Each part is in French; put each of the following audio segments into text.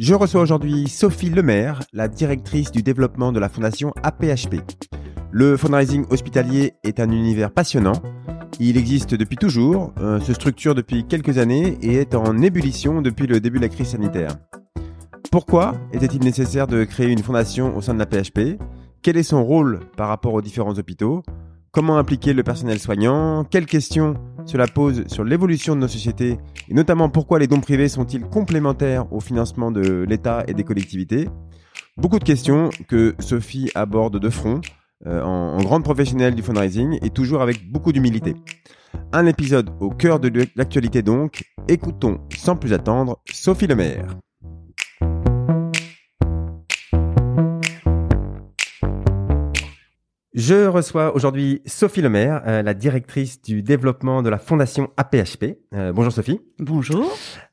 Je reçois aujourd'hui Sophie Lemaire, la directrice du développement de la fondation APHP. Le fundraising hospitalier est un univers passionnant. Il existe depuis toujours, euh, se structure depuis quelques années et est en ébullition depuis le début de la crise sanitaire. Pourquoi était-il nécessaire de créer une fondation au sein de la PHP Quel est son rôle par rapport aux différents hôpitaux? Comment impliquer le personnel soignant? Quelles questions cela pose sur l'évolution de nos sociétés et notamment pourquoi les dons privés sont-ils complémentaires au financement de l'État et des collectivités Beaucoup de questions que Sophie aborde de front euh, en, en grande professionnelle du fundraising et toujours avec beaucoup d'humilité. Un épisode au cœur de l'actualité donc. Écoutons sans plus attendre Sophie Lemaire. Je reçois aujourd'hui Sophie Lemaire, euh, la directrice du développement de la fondation APHP. Euh, bonjour Sophie. Bonjour.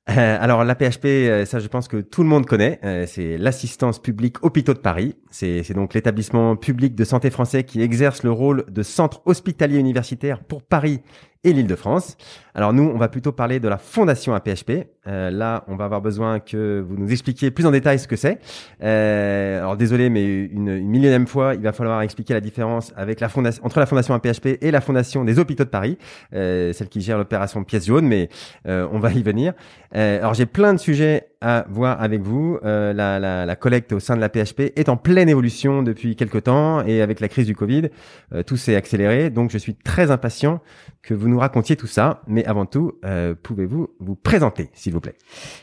Euh, alors l'APHP, euh, ça je pense que tout le monde connaît, euh, c'est l'assistance publique hôpitaux de Paris. C'est donc l'établissement public de santé français qui exerce le rôle de centre hospitalier universitaire pour Paris et l'Île-de-France. Alors nous, on va plutôt parler de la fondation APHP. Euh, là, on va avoir besoin que vous nous expliquiez plus en détail ce que c'est. Alors désolé, mais une, une, millionième fois, il va falloir expliquer la différence avec la fondation, entre la fondation APHP et la fondation des hôpitaux de Paris, celle qui gère l'opération pièce jaune, mais on va y venir. Euh, alors j'ai plein de sujets à voir avec vous. Euh, la, la, la, collecte au sein de la PHP est en pleine évolution depuis quelques temps et avec la crise du Covid, euh, tout s'est accéléré. Donc je suis très impatient que vous nous racontiez tout ça. Mais avant tout, euh, pouvez-vous vous présenter, s'il vous plaît?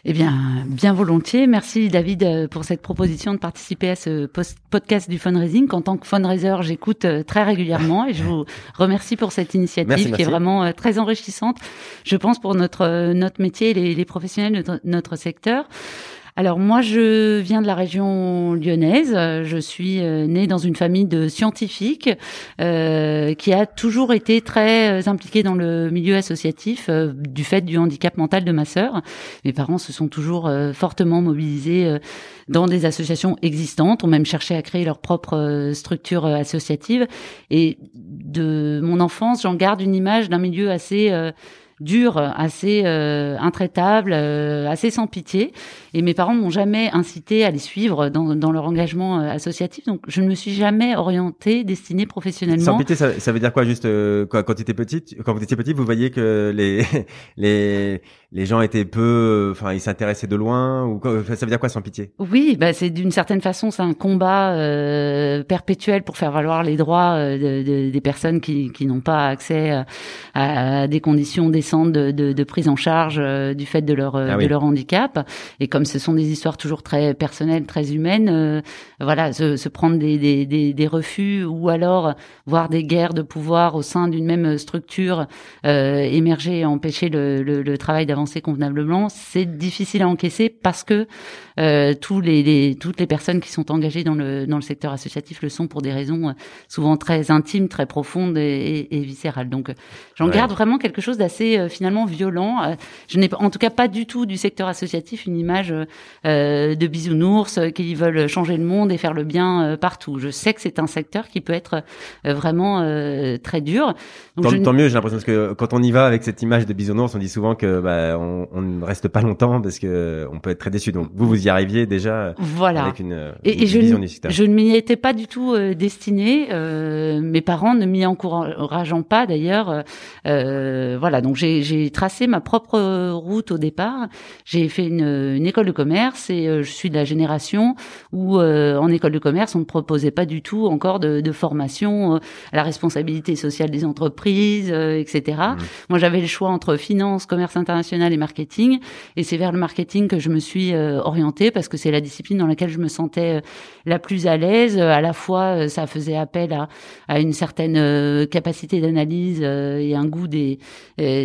Eh bien, bien volontiers. Merci David euh, pour cette proposition de participer à ce podcast du fundraising. En tant que fundraiser, j'écoute euh, très régulièrement et je vous remercie pour cette initiative merci, qui est vraiment très enrichissante, je pense, pour notre notre métier et les, les professionnels de notre secteur. Alors moi, je viens de la région lyonnaise. Je suis euh, née dans une famille de scientifiques euh, qui a toujours été très impliquée dans le milieu associatif euh, du fait du handicap mental de ma sœur. Mes parents se sont toujours euh, fortement mobilisés euh, dans des associations existantes, ont même cherché à créer leur propre euh, structure associative. Et de mon enfance, j'en garde une image d'un milieu assez dur, assez euh, intraitable, euh, assez sans pitié. Et mes parents m'ont jamais incité à les suivre dans, dans leur engagement euh, associatif. Donc, je ne me suis jamais orientée, destinée professionnellement. Sans pitié, ça, ça veut dire quoi Juste euh, quoi, quand tu étais petite, quand vous étiez petit, vous voyez que les les les gens étaient peu, enfin, ils s'intéressaient de loin ou quoi, ça veut dire quoi sans pitié? Oui, bah c'est d'une certaine façon, c'est un combat euh, perpétuel pour faire valoir les droits euh, de, de, des personnes qui, qui n'ont pas accès à, à, des conditions décentes de, de, de prise en charge euh, du fait de leur Ah de leur handicap. Et comme ce sont des histoires toujours très personnelles, très humaines, euh, voilà, se, se prendre des, des, des, des refus ou alors voir des guerres de pouvoir au sein d'une même structure euh, émerger et empêcher le, le, le travail d'avancer convenablement, c'est difficile à encaisser parce que euh, tous les, les, toutes les personnes qui sont engagées dans le, dans le secteur associatif le sont pour des raisons euh, souvent très intimes, très profondes et, et, et viscérales. Donc, euh, j'en Ouais. garde vraiment quelque chose d'assez euh, finalement violent. Euh, je n'ai en tout cas pas du tout du secteur associatif une image euh, de bisounours qui veulent changer le monde et faire le bien partout. Je sais que c'est un secteur qui peut être vraiment très dur. Donc, tant, je ne- tant mieux, j'ai l'impression parce que quand on y va avec cette image de bisounours, on dit souvent que bah, on, on ne reste pas longtemps parce que on peut être très déçu. Donc vous, vous y arriviez déjà voilà. avec une, une Et, et je, vision du secteur. je ne m'y étais pas du tout destinée. euh, mes parents ne m'y encourageant pas d'ailleurs. euh, voilà, donc j'ai j'ai tracé ma propre route au départ. J'ai fait une, une école de commerce et euh, je suis de la génération où euh, en école de commerce on ne proposait pas du tout encore de, de formation euh, à la responsabilité sociale des entreprises, euh, etc. Mhm. Moi j'avais le choix entre finance, commerce international et marketing et c'est vers le marketing que je me suis euh, orientée parce que c'est la discipline dans laquelle je me sentais la plus à l'aise. À la fois, ça faisait appel à, à une certaine capacité d'analyse et un goût des,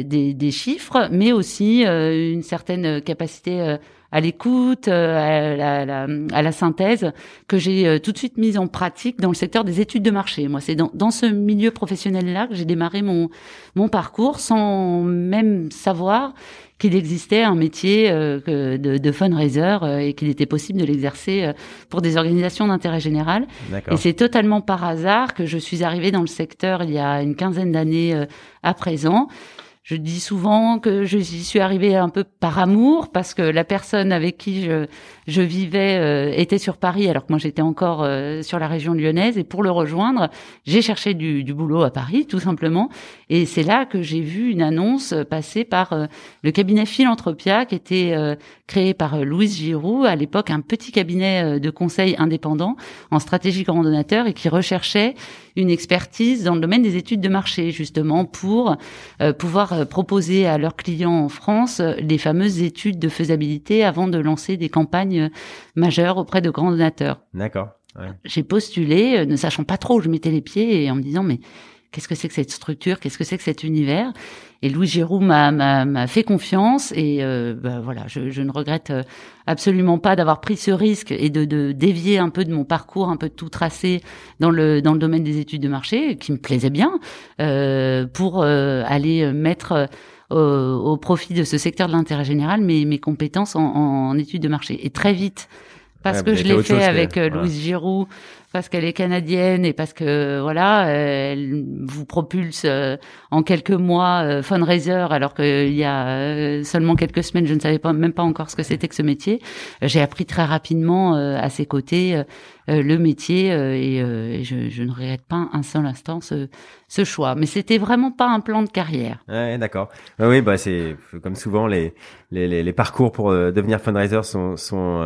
des, des chiffres, mais aussi euh, une certaine capacité euh, à l'écoute, à la, à, la, synthèse, que j'ai tout de suite mise en pratique dans le secteur des études de marché. Moi, c'est dans, dans ce milieu professionnel-là que j'ai démarré mon, mon parcours sans même savoir qu'il existait un métier euh, de, de fundraiser euh, et qu'il était possible de l'exercer euh, pour des organisations d'intérêt général. Et c'est totalement par hasard que je suis arrivée dans le secteur il y a une quinzaine d'années à présent. Je dis souvent que je suis arrivée un peu par amour parce que la personne avec qui je, je vivais euh, était sur Paris alors que moi j'étais encore euh, sur la région lyonnaise. Et pour le rejoindre, j'ai cherché du, du, boulot à Paris tout simplement. Et c'est là que j'ai vu une annonce passer par euh, le cabinet Philanthropia qui était créé par Louise Giroux à l'époque un petit cabinet de conseil indépendant en stratégie grand donateur et qui recherchait une expertise dans le domaine des études de marché, justement pour euh, pouvoir euh, proposer à leurs clients en France les fameuses études de faisabilité avant de lancer des campagnes majeures auprès de grands donateurs. D'accord. J'ai postulé, euh, ne sachant pas trop où je mettais les pieds et en me disant mais qu'est-ce que c'est que cette structure, qu'est-ce que c'est que cet univers? Et Louis Giroux m'a fait confiance et euh, bah, voilà, je, je, ne regrette euh, absolument pas d'avoir pris ce risque et de, de, dévier un peu de mon parcours, un peu de tout tracé dans le dans le domaine des études de marché, qui me plaisait bien, euh, pour euh, aller mettre au profit de ce secteur de l'intérêt général mes, mes compétences en, en, études de marché. Et très vite, parce que je l'ai fait avec Louise Giroux, parce qu'elle est canadienne et parce que voilà, elle vous propulse euh, en quelques mois euh, fundraiser alors qu'il y a euh, seulement quelques semaines, je ne savais pas même pas encore ce que c'était que ce métier. J'ai appris très rapidement à ses côtés le métier et, je, je, ne regrette pas un seul instant ce, ce choix. Mais c'était vraiment pas un plan de carrière. Ouais, d'accord. Oui, bah c'est comme souvent les les, les, les parcours pour devenir fundraiser sont sont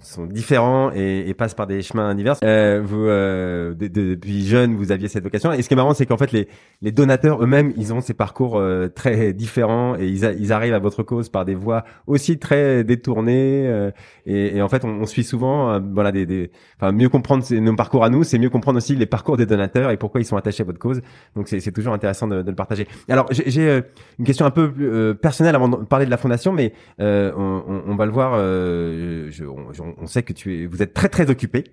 sont différents et, et, passent par des chemins divers. Euh, vous, euh, depuis jeune, vous aviez cette vocation. Et ce qui est marrant, c'est qu'en fait, les, les donateurs eux-mêmes, ils ont ces parcours euh, très différents et ils, ils arrivent à votre cause par des voies aussi très détournées. Euh, et, et, en fait, on, on suit souvent, euh, voilà, des, des, enfin, mieux comprendre nos parcours à nous, c'est mieux comprendre aussi les parcours des donateurs et pourquoi ils sont attachés à votre cause. Donc, c'est toujours intéressant de, de, le partager. Alors, j'ai une question un peu plus personnelle avant de parler de la fondation, mais on, on, va le voir. Je, on, on, sait que tu es, vous êtes très très occupé,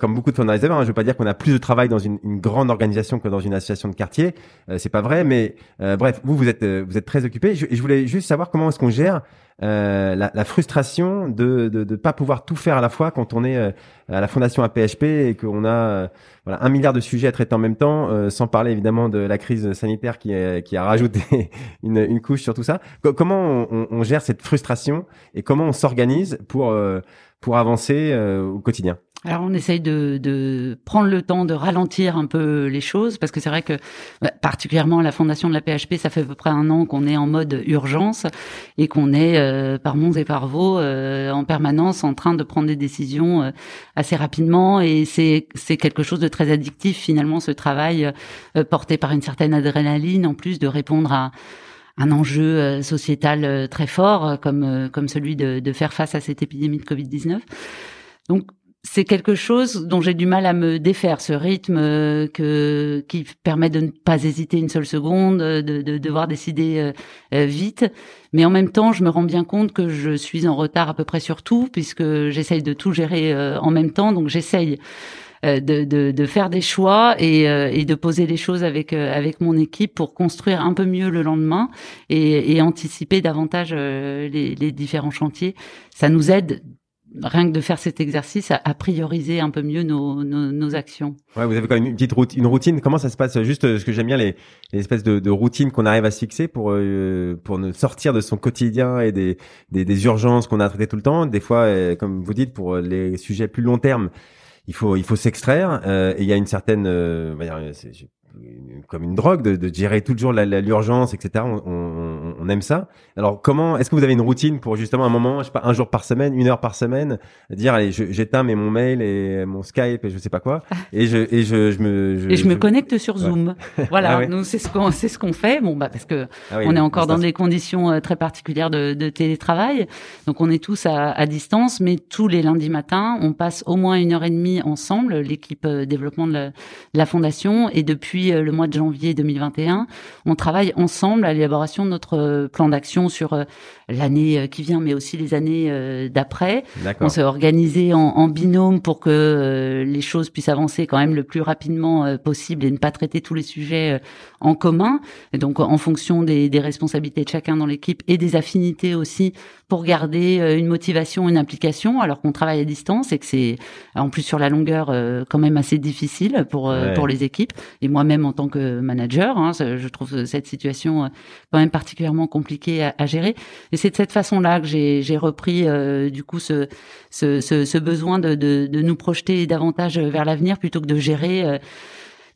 comme beaucoup de fundraisers. Hein. Je veux pas dire qu'on a plus de travail dans une, une, grande organisation que dans une association de quartier. Euh, c'est pas vrai, mais euh, bref, vous vous êtes euh, vous êtes très occupé. Je, je voulais juste savoir comment est-ce qu'on gère euh, la, la, frustration de ne de, pas pouvoir tout faire à la fois quand on est à la fondation APHP et qu'on a voilà un milliard de sujets à traiter en même temps, sans parler évidemment de la crise sanitaire qui, qui a rajouté une, une couche sur tout ça. comment on, on, gère cette frustration et comment on s'organise pour pour avancer au quotidien? Alors on essaye de, de, prendre le temps de ralentir un peu les choses parce que c'est vrai que bah, particulièrement la fondation de la PHP, ça fait à peu près un an qu'on est en mode urgence et qu'on est euh, par monts et par vaux euh, en permanence en train de prendre des décisions euh, assez rapidement et c'est c'est quelque chose de très addictif finalement ce travail porté par une certaine adrénaline en plus de répondre à un enjeu sociétal très fort comme comme celui de, de faire face à cette épidémie de Covid 19. Donc c'est quelque chose dont j'ai du mal à me défaire, ce rythme euh, que qui permet de ne pas hésiter une seule seconde, de, de devoir décider euh, euh, vite. Mais en même temps, je me rends bien compte que je suis en retard à peu près sur tout, puisque j'essaye de tout gérer en même temps. Donc j'essaye de, de, de, faire des choix et, et, de poser les choses avec avec mon équipe pour construire un peu mieux le lendemain et, et anticiper davantage les, les différents chantiers. Ça nous aide rien que de faire cet exercice à, prioriser un peu mieux nos, nos, nos, actions. Ouais, vous avez quand même une petite routine, une routine. Comment ça se passe Juste euh, ce que j'aime bien les, les, espèces de, de routines qu'on arrive à se fixer pour euh, pour ne sortir de son quotidien et des des, des urgences qu'on a traitées tout le temps? Des fois, euh, comme vous dites, pour les sujets plus long terme, il faut il faut s'extraire. et il y a une certaine, euh, comme une drogue de, de gérer toujours l'urgence, etc. On, on, on, aime ça. Alors comment est-ce que vous avez une routine pour justement un moment, je sais pas, un jour par semaine, une heure par semaine, dire allez, j'éteins mais mon mail et mon Skype et je sais pas quoi, et je et je, je me je, et je, me connecte sur Zoom. Voilà, ah nous c'est ce qu'on c'est ce qu'on fait. Bon bah parce que ah on est encore dans des conditions euh, très particulières de, de, télétravail, donc on est tous à, à, distance, mais tous les lundis matins, on passe au moins une heure et demie ensemble, l'équipe euh, développement de la, de la fondation, et depuis euh, le mois de janvier 2021, on travaille ensemble à l'élaboration de notre plan d'action sur l'année qui vient, mais aussi les années d'après. On s'est organisé en, en, binôme pour que les choses puissent avancer quand même le plus rapidement possible et ne pas traiter tous les sujets en commun. Et donc, en fonction des, des responsabilités de chacun dans l'équipe et des affinités aussi, pour garder une motivation, une implication, alors qu'on travaille à distance et que c'est en plus sur la longueur quand même assez difficile pour pour les équipes. Et moi-même en tant que manager, hein, je trouve cette situation quand même particulièrement compliquée à, gérer. Et c'est de cette façon-là que j'ai repris du coup ce, ce, ce, ce besoin de, de, de, nous projeter davantage vers l'avenir plutôt que de gérer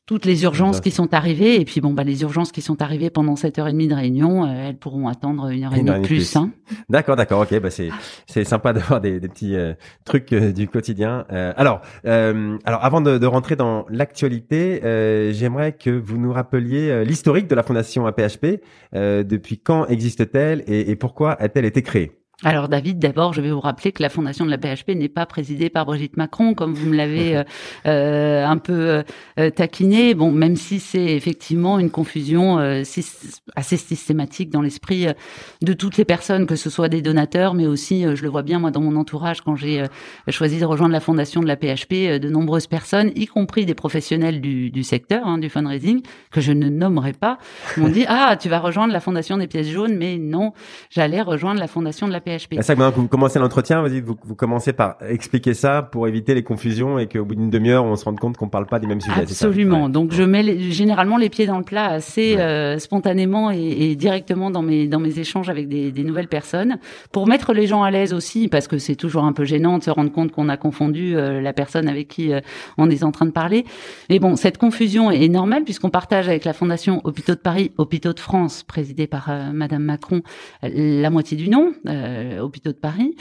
toutes les urgences qui sont arrivées. Et puis bon, bah les urgences qui sont arrivées pendant cette heure et demie de réunion, euh, elles pourront attendre une heure et demie de plus. Hein. D'accord, d'accord, ok. Bah c'est c'est sympa d'avoir des, des petits euh, trucs euh, du quotidien. alors alors avant de, de rentrer dans l'actualité, j'aimerais que vous nous rappeliez l'historique de la fondation APHP. depuis quand existe-t-elle et, et pourquoi a-t-elle été créée? Alors David, d'abord, je vais vous rappeler que la fondation de la PHP n'est pas présidée par Brigitte Macron, comme vous me l'avez euh, euh, un peu euh, taquiné. Bon, même si c'est effectivement une confusion assez systématique dans l'esprit de toutes les personnes, que ce soit des donateurs, mais aussi, je le vois bien moi dans mon entourage quand j'ai choisi de rejoindre la fondation de la PHP, de nombreuses personnes, y compris des professionnels du, du secteur hein, du fundraising, que je ne nommerai pas, m'ont dit ah tu vas rejoindre la fondation des pièces jaunes, mais non, j'allais rejoindre la fondation de la PHP. C'est ça que maintenant que vous commencez l'entretien, vous, vous, vous commencez par expliquer ça pour éviter les confusions et qu'au bout d'une demi-heure, on se rende compte qu'on parle pas des mêmes sujets. Absolument. Donc je mets généralement les pieds dans le plat assez euh, spontanément et, et, directement dans mes dans mes échanges avec des, des, nouvelles personnes pour mettre les gens à l'aise aussi parce que c'est toujours un peu gênant de se rendre compte qu'on a confondu euh, la personne avec qui euh, on est en train de parler. Mais bon, cette confusion est normale puisqu'on partage avec la Fondation Hôpitaux de Paris, Hôpitaux de France, présidée par Madame Macron, la moitié du nom. Euh, hôpitaux de Paris.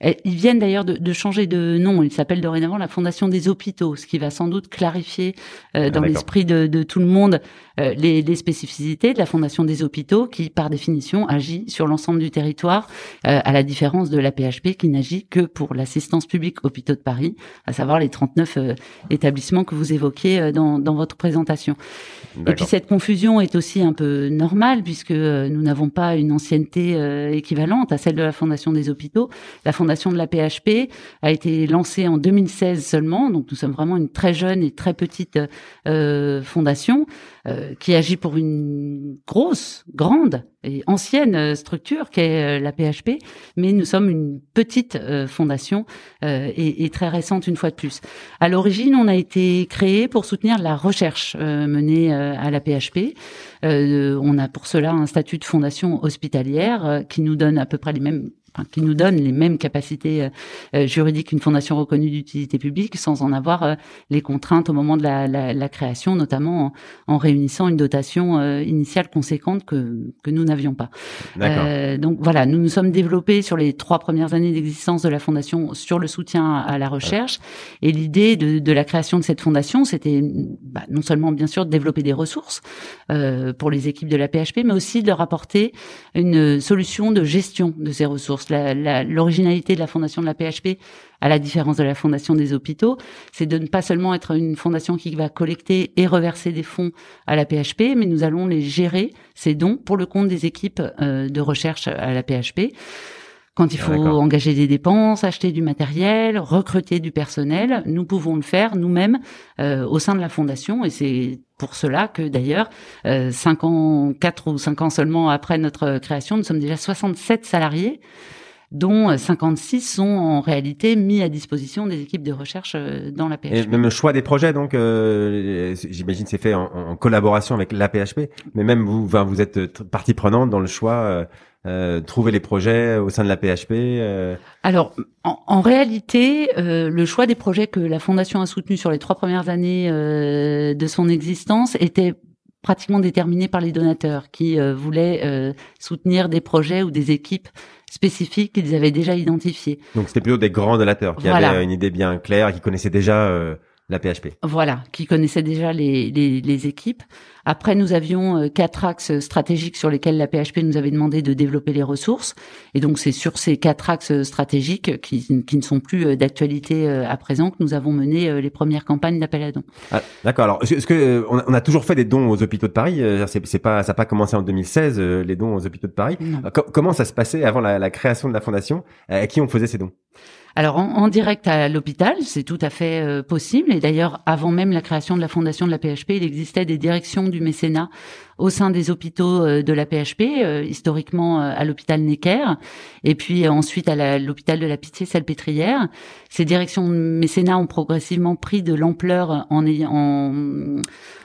Ils viennent d'ailleurs de, changer de nom. Ils s'appellent dorénavant la Fondation des hôpitaux, ce qui va sans doute clarifier euh, ah, dans l'esprit de, de, tout le monde euh, les, les, spécificités de la Fondation des hôpitaux qui, par définition, agit sur l'ensemble du territoire, euh, à la différence de la PHP qui n'agit que pour l'assistance publique hôpitaux de Paris, à savoir les 39 euh, établissements que vous évoquiez dans, dans votre présentation. Et puis cette confusion est aussi un peu normale puisque nous n'avons pas une ancienneté équivalente à celle de la Fondation des hôpitaux. La Fondation de la PHP a été lancée en 2016 seulement, donc nous sommes vraiment une très jeune et très petite fondation. Euh, qui agit pour une grosse, grande et ancienne euh, structure qu'est euh, la PHP, mais nous sommes une petite fondation et, et, très récente une fois de plus. À l'origine, on a été créé pour soutenir la recherche menée à la PHP. on a pour cela un statut de fondation hospitalière qui nous donne à peu près les mêmes qui nous donne les mêmes capacités euh, euh, juridiques qu'une fondation reconnue d'utilité publique, sans en avoir euh, les contraintes au moment de la, la, la création, notamment en, en, réunissant une dotation initiale conséquente que, que nous n'avions pas. donc voilà, nous nous sommes développés sur les trois premières années d'existence de la fondation sur le soutien à la recherche. Et l'idée de, de, la création de cette fondation, c'était bah, non seulement bien sûr de développer des ressources euh, pour les équipes de la PHP, mais aussi de leur apporter une solution de gestion de ces ressources l'originalité de la fondation de la PHP, à la différence de la fondation des hôpitaux, c'est de ne pas seulement être une fondation qui va collecter et reverser des fonds à la PHP, mais nous allons les gérer, ces dons, pour le compte des équipes euh, de recherche à la PHP. Quand il faut engager des dépenses, acheter du matériel, recruter du personnel, nous pouvons le faire nous-mêmes euh, au sein de la fondation. Et c'est pour cela que d'ailleurs, euh, cinq ans, quatre ou cinq ans seulement après notre création, nous sommes déjà 67 salariés dont 56 euh, sont en réalité mis à disposition des équipes de recherche euh, dans la PHP. Et même le choix des projets, donc euh, j'imagine c'est fait en, collaboration avec la PHP, mais même vous, vous êtes partie prenante dans le choix. Euh, trouver les projets au sein de la PHP Alors, en, en réalité, le choix des projets que la Fondation a soutenus sur les trois premières années de son existence était pratiquement déterminé par les donateurs qui voulaient soutenir des projets ou des équipes spécifiques qu'ils avaient déjà identifiés. Donc c'était plutôt des grands donateurs qui avaient une idée bien claire, qui connaissaient déjà euh, la PHP. Voilà, qui connaissait déjà les, les, les équipes. Après, nous avions euh, quatre axes stratégiques sur lesquels la PHP nous avait demandé de développer les ressources. Et donc, c'est sur ces quatre axes stratégiques qui, qui ne sont plus euh, d'actualité euh, à présent que nous avons mené les premières campagnes d'appel à dons. Ah, D'accord. Alors, est-ce que on a toujours fait des dons aux hôpitaux de Paris C'est pas, ça n'a pas commencé en 2016 les dons aux hôpitaux de Paris. Comment ça se passait avant la, la création de la fondation? À qui on faisait ces dons? Alors en, direct à l'hôpital, c'est tout à fait euh, possible. Et d'ailleurs, avant même la création de la fondation de la PHP, il existait des directions du mécénat au sein des hôpitaux euh, de la PHP, euh, historiquement à l'hôpital Necker, et puis ensuite à l'hôpital de la Pitié-Salpêtrière. Ces directions de mécénat ont progressivement pris de l'ampleur en, en,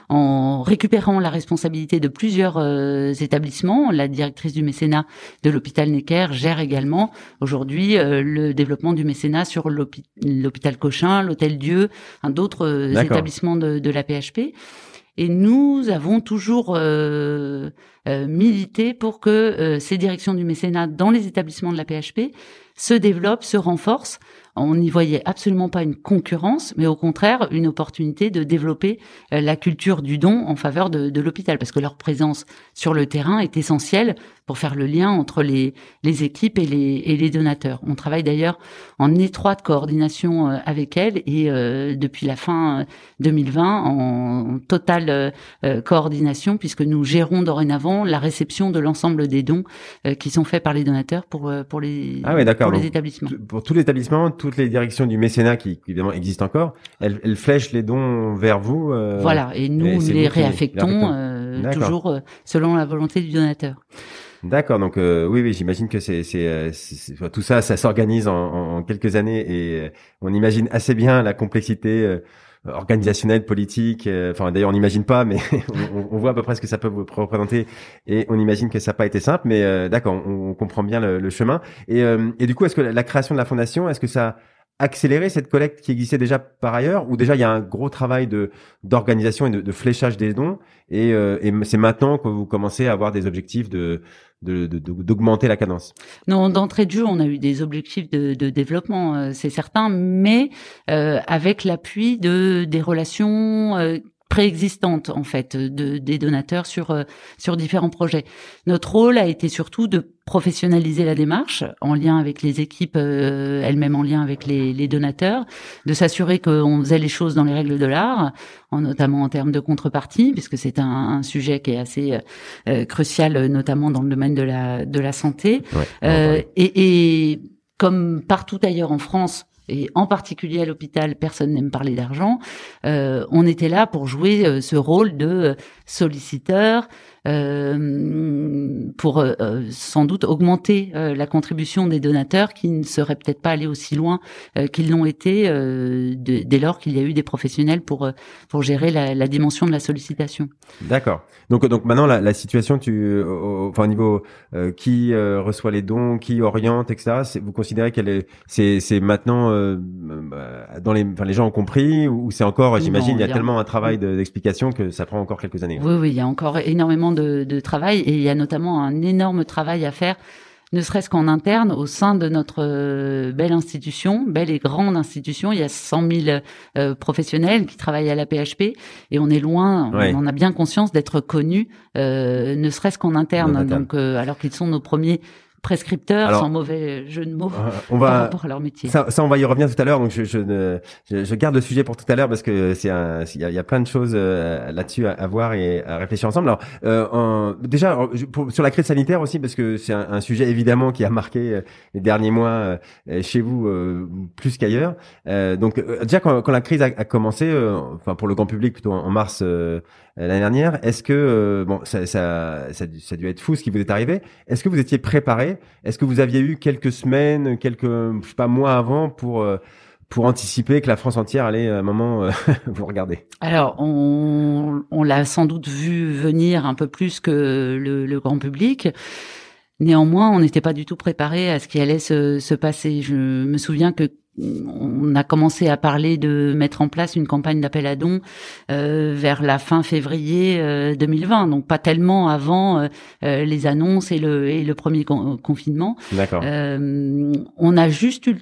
en récupérant la responsabilité de plusieurs euh, établissements. La directrice du mécénat de l'hôpital Necker gère également aujourd'hui euh, le développement du mécénat sur l'hôpital Cochin, l'hôtel Dieu, d'autres euh, établissements de, de, la PHP. Et nous avons toujours milité pour que ces directions du mécénat dans les établissements de la PHP se développent, se renforcent. On n'y voyait absolument pas une concurrence, mais au contraire une opportunité de développer euh, la culture du don en faveur de, de l'hôpital, parce que leur présence sur le terrain est essentielle pour faire le lien entre les, les équipes et les, et les donateurs. On travaille d'ailleurs en étroite coordination euh, avec elles et euh, depuis la fin 2020 en, totale coordination puisque nous gérons dorénavant la réception de l'ensemble des dons qui sont faits par les donateurs pour pour les ah oui, pour les établissements. Pour tous les établissements, toutes les directions du mécénat qui, évidemment existent encore, elles, elles, flèchent les dons vers vous. Euh, voilà, et nous les réaffectons euh, toujours euh, selon la volonté du donateur. D'accord, donc oui, oui, j'imagine que c'est, c'est, tout ça, ça s'organise en, quelques années et on imagine assez bien la complexité organisationnelle, politique. Enfin, d'ailleurs, on n'imagine pas, mais on, voit à peu près ce que ça peut vous représenter et on imagine que ça n'a pas été simple. Mais d'accord, on, comprend bien le, chemin. Et, et, du coup, est-ce que la création de la fondation, est-ce que ça accélérer cette collecte qui existait déjà par ailleurs ou déjà il y a un gros travail de d'organisation et de, de, fléchage des dons et, euh, et c'est maintenant que vous commencez à avoir des objectifs de d'augmenter de, la cadence. Non, d'entrée de jeu, on a eu des objectifs de, de développement, euh, c'est certain, mais euh, avec l'appui de des relations euh, préexistante en fait de, des donateurs sur euh, sur différents projets. Notre rôle a été surtout de professionnaliser la démarche en lien avec les équipes euh, elles-mêmes en lien avec les, les donateurs, de s'assurer qu'on faisait les choses dans les règles de l'art, en, notamment en termes de contrepartie, puisque c'est un, un, sujet qui est assez euh, crucial, notamment dans le domaine de la de la santé. et, et comme partout ailleurs en France, et en particulier à l'hôpital, personne n'aime parler d'argent. Euh, on était là pour jouer euh, ce rôle de solliciteur, euh, pour euh, sans doute augmenter euh, la contribution des donateurs qui ne seraient peut-être pas allés aussi loin qu'ils l'ont été de, dès lors qu'il y a eu des professionnels pour pour gérer la, la dimension de la sollicitation. D'accord. Donc donc maintenant la, la situation tu au, enfin au niveau qui reçoit les dons, qui oriente etc. Vous considérez qu'elle est c'est c'est maintenant dans les enfin les gens ont compris ou c'est encore j'imagine il y a, tellement un travail d'explication que ça prend encore quelques années? Oui oui il y a encore énormément de, travail et il y a notamment un énorme travail à faire ne serait-ce qu'en interne, au sein de notre euh, belle institution, belle et grande institution, il y a 100 000 euh, professionnels qui travaillent à la PHP et on est loin, on en a bien conscience d'être connus, euh, ne serait-ce qu'en interne. Donc, alors qu'ils sont nos premiers prescripteurs, sans mauvais jeu de mots, euh, on va, par rapport à leur métier. Ça, ça, on va y revenir tout à l'heure. Donc, je, je, je, garde le sujet pour tout à l'heure parce que c'est il y a, y a, plein de choses euh, là-dessus à, voir et à réfléchir ensemble. Alors, euh, déjà pour, sur la crise sanitaire aussi parce que c'est un, un, sujet évidemment qui a marqué euh, les derniers mois chez vous plus qu'ailleurs. donc, déjà quand, quand, la crise a, a commencé, enfin pour le grand public plutôt en mars l'année dernière. Est-ce que bon, ça, ça, ça, ça, a dû être fou ce qui vous est arrivé. Est-ce que vous étiez préparé? Est-ce que vous aviez eu quelques semaines, quelques je sais pas mois avant pour euh, pour anticiper que la France entière allait à un moment euh, vous regarder? Alors, on, on l'a sans doute vu venir un peu plus que le, le grand public. Néanmoins, on n'était pas du tout préparé à ce qui allait se, se passer. Je me souviens que on a commencé à parler de mettre en place une campagne d'appel à dons euh, vers la fin février 2020, euh, donc pas tellement avant euh, les annonces et le, et le premier confinement. D'accord. on a juste eu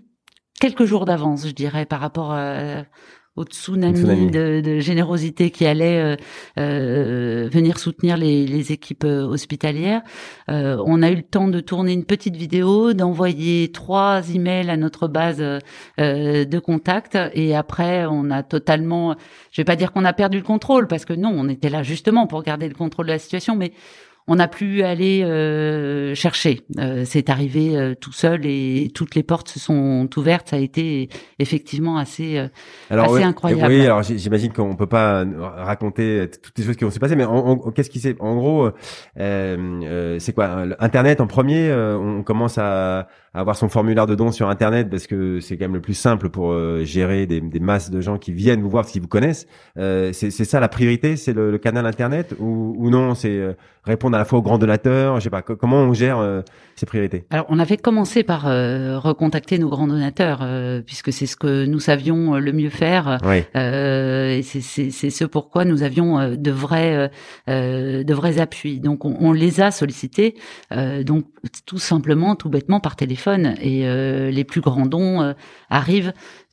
quelques jours d'avance, je dirais, par rapport au tsunami, De, de, générosité qui allait euh, euh, venir soutenir les, les équipes euh, hospitalières. Euh, on a eu le temps de tourner une petite vidéo, d'envoyer trois emails à notre base euh, de contact, et après on a totalement, je vais pas dire qu'on a perdu le contrôle parce que non, on était là justement pour garder le contrôle de la situation, mais on n'a plus aller euh, chercher. Euh, c'est arrivé euh, tout seul et toutes les portes se sont ouvertes. Ça a été effectivement assez, alors, assez incroyable. Oui, alors j'imagine qu'on peut pas raconter toutes les choses qui vont se passer, mais qu'est-ce qui s'est, en gros, c'est quoi Internet en premier. on commence à avoir son formulaire de don sur Internet parce que c'est quand même le plus simple pour euh, gérer des, masses de gens qui viennent vous voir qu'ils vous connaissent. Euh, c'est ça la priorité, c'est le, le, canal Internet ou, ou non C'est euh, répondre à la fois aux grands donateurs. Je sais pas comment on gère euh, ces priorités. Alors on avait commencé par recontacter nos grands donateurs puisque c'est ce que nous savions le mieux faire. Oui. et c'est ce pourquoi nous avions de vrais de vrais appuis. Donc on, on les a sollicités. donc tout simplement, tout bêtement par téléphone et euh, les plus grands dons euh, arrivent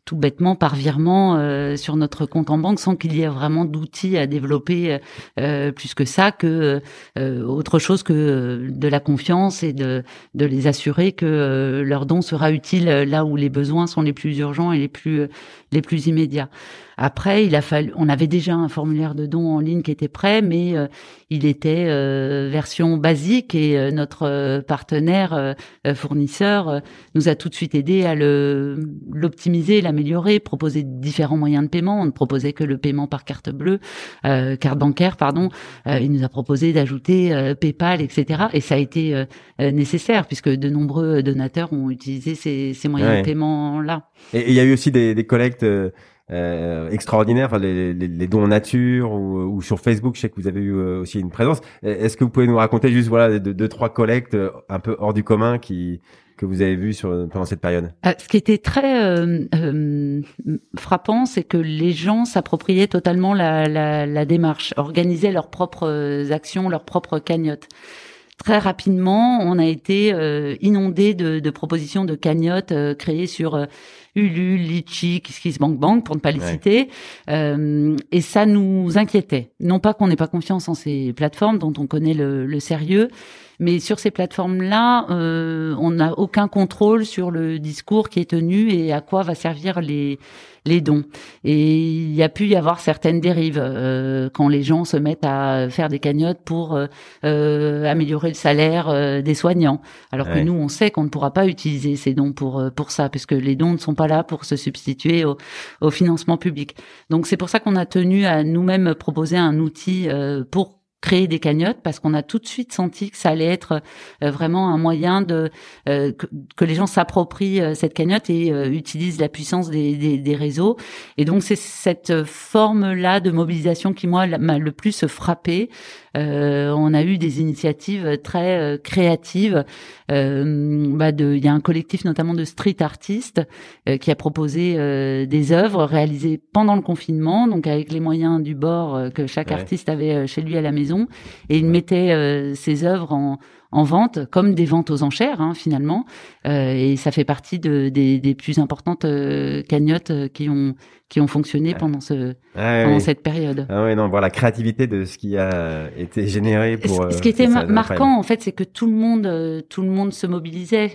tout bêtement par virement euh, sur notre compte en banque sans qu'il y ait vraiment d'outils à développer plus que ça que autre chose que de la confiance et de de les assurer que leur don sera utile là où les besoins sont les plus urgents et les plus les plus immédiats. Après, il a fallu, on avait déjà un formulaire de don en ligne qui était prêt, mais euh, il était euh, version basique et euh, notre partenaire fournisseur nous a tout de suite aidé à le l'optimiser, l'améliorer, proposer différents moyens de paiement. On ne proposait que le paiement par carte bleue, carte bancaire, pardon. il nous a proposé d'ajouter PayPal, etc. Et ça a été nécessaire puisque de nombreux donateurs ont utilisé ces, ces moyens de paiement là. Et il y a eu aussi des, des collectes euh, extraordinaire, enfin, les, les, les, dons en nature ou, ou, sur Facebook, je sais que vous avez eu euh, aussi une présence. Est-ce que vous pouvez nous raconter juste voilà deux, trois collectes euh, un peu hors du commun qui que vous avez vu sur pendant cette période? Ce qui était très euh, frappant, c'est que les gens s'appropriaient totalement la, la, la, démarche, organisaient leurs propres actions, leurs propres cagnottes très rapidement, on a été euh, inondé de, de, propositions de cagnottes créées sur Ulule, Litchi, KissKissBankBank, pour ne pas les citer. Euh, et ça nous inquiétait. Non pas qu'on n'ait pas confiance en ces plateformes dont on connaît le, le sérieux, mais sur ces plateformes-là, euh, on n'a aucun contrôle sur le discours qui est tenu et à quoi va servir les les dons. Et il y a pu y avoir certaines dérives euh, quand les gens se mettent à faire des cagnottes pour euh, euh améliorer le salaire euh, des soignants, alors que nous on sait qu'on ne pourra pas utiliser ces dons pour euh, pour ça, puisque les dons ne sont pas là pour se substituer au, au financement public. Donc c'est pour ça qu'on a tenu à nous-mêmes proposer un outil pour créer des cagnottes parce qu'on a tout de suite senti que ça allait être euh, vraiment un moyen de euh, que, les gens s'approprient euh, cette cagnotte et utilisent la puissance des, des, des réseaux. Et donc c'est cette forme là de mobilisation qui moi m'a le plus frappé euh, on a eu des initiatives très euh, créatives. Euh, bah de, il y a un collectif notamment de street artistes qui a proposé des œuvres réalisées pendant le confinement, donc avec les moyens du bord que chaque artiste avait chez lui à la maison, et il mettait ses œuvres en en vente, comme des ventes aux enchères hein, finalement. Euh, et ça fait partie de, des, des plus importantes euh, cagnottes euh, qui ont qui ont fonctionné pendant ce ah pendant cette période. Ah oui, non, voir la créativité de ce qui a été généré pour. Ce, ce qui était marquant en fait, c'est que tout le monde tout le monde se mobilisait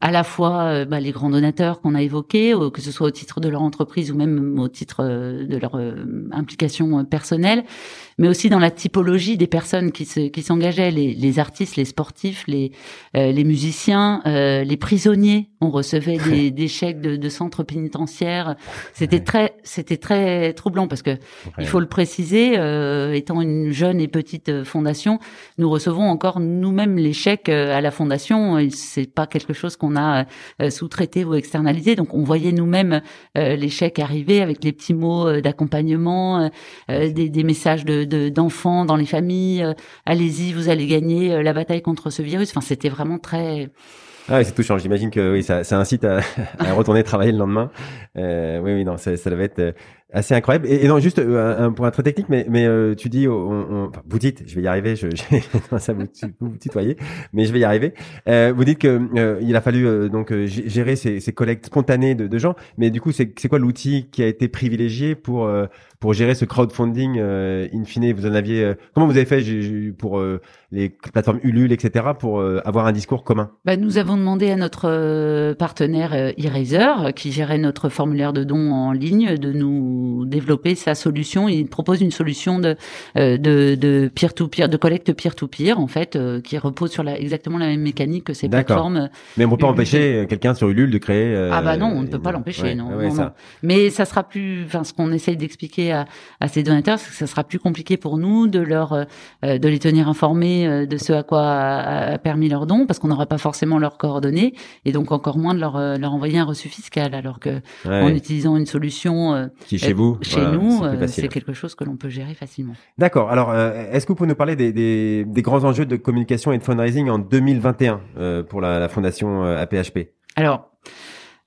à la fois euh, bah, les grands donateurs qu'on a évoqués, euh, que ce soit au titre de leur entreprise ou même au titre euh, de leur implication personnelle, mais aussi dans la typologie des personnes qui se, qui s'engageaient, les, artistes, les sportifs, les musiciens, les prisonniers. On recevait des, des chèques de, de centres pénitentiaires. C'était très c'était très troublant parce que il faut le préciser, étant une jeune et petite fondation, nous recevons encore nous-mêmes les chèques à la fondation. C'est pas quelque chose qu'on on a euh, sous-traité ou externalisé. Donc on voyait nous-mêmes euh, les chèques arriver avec les petits mots euh, d'accompagnement, des, messages de d'enfants dans les familles. Allez-y, vous allez gagner la bataille contre ce virus. Enfin, c'était vraiment très ah c'est touchant. J'imagine que oui, ça, ça incite à, à, retourner travailler le lendemain. Euh, oui, oui, non, ça, ça devait être assez incroyable. Et, non, juste euh, un, point très technique, mais, mais euh, tu dis, on, enfin, vous dites, je vais y arriver, je ça vous, vous tutoyez, mais je vais y arriver. Euh, vous dites que euh, il a fallu donc gérer ces, ces collectes spontanées de, de, gens, mais du coup, c'est quoi l'outil qui a été privilégié pour pour gérer ce crowdfunding in fine Vous en aviez comment vous avez fait pour les plateformes Ulule, etc., pour avoir un discours commun? Bah, nous avons demandé à notre partenaire Eraser, qui gérait notre formulaire de dons en ligne, de nous développer sa solution. Il propose une solution de euh, de de peer to peer, de collecte peer to peer en fait, euh, qui repose sur la, exactement la même mécanique que ces plateformes. Mais on peut pas empêcher quelqu'un sur Ulule de créer. Euh, ah bah non, on ne peut pas l'empêcher, non, Mais ça sera plus, enfin ce qu'on essaye d'expliquer à, à ces donateurs, c'est que ça sera plus compliqué pour nous de leur de les tenir informés de ce à quoi a, permis leur don, parce qu'on n'aura pas forcément leurs coordonnées et donc encore moins de leur leur envoyer un reçu fiscal, alors que en utilisant une solution qui chez vous Chez nous, euh, c'est quelque chose que l'on peut gérer facilement. D'accord. Alors, euh, est-ce que vous pouvez nous parler des, des, des, grands enjeux de communication et de fundraising en 2021 euh, pour la, la fondation APHP Alors,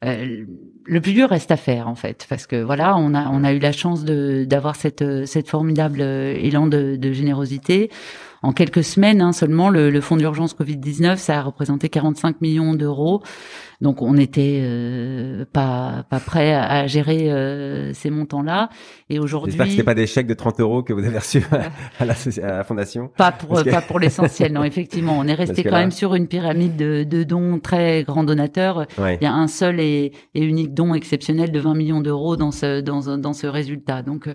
le plus dur reste à faire en fait, parce que voilà, on a on a eu la chance de d'avoir cette cette formidable élan de, de générosité. En quelques semaines hein, seulement, le, le fonds d'urgence Covid 19, ça a représenté 45 millions d'euros. Donc on n'était euh, pas pas prêt à, gérer euh, ces montants-là. Et aujourd'hui, j'espère que c'était pas des chèques de 30 euros que vous avez reçus à, la, à la, fondation. Pas pour pas pour l'essentiel, non. Effectivement, on est resté quand même sur une pyramide de, de dons très grands donateurs. Il y a un seul et, et, unique don exceptionnel de 20 millions d'euros dans ce dans dans ce résultat. Donc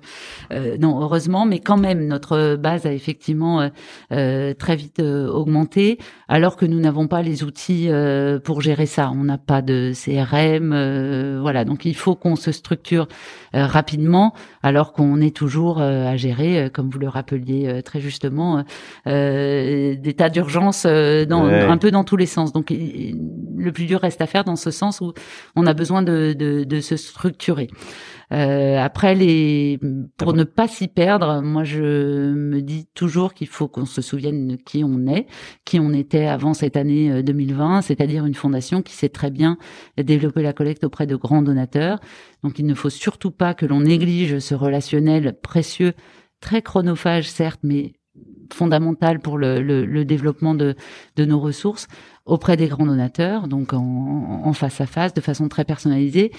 euh, non, heureusement, mais quand même notre base a effectivement euh, très vite augmenté, alors que nous n'avons pas les outils pour gérer ça. On a pas de CRM, euh, voilà. Donc il faut qu'on se structure euh, rapidement, alors qu'on est toujours euh, à gérer, comme vous le rappeliez très justement, des tas d'urgence dans un peu dans tous les sens. Donc le plus dur reste à faire dans ce sens où on a besoin de, de, de se structurer. Euh, après, les, pour ne pas s'y perdre, moi je me dis toujours qu'il faut qu'on se souvienne de qui on est, qui on était avant cette année 2020, euh, c'est-à-dire une fondation qui sait très bien développer la collecte auprès de grands donateurs. Donc il ne faut surtout pas que l'on néglige ce relationnel précieux, très chronophage certes, mais fondamental pour le, le, le développement de, de, nos ressources auprès des grands donateurs, donc en, en face à face, de façon très personnalisée,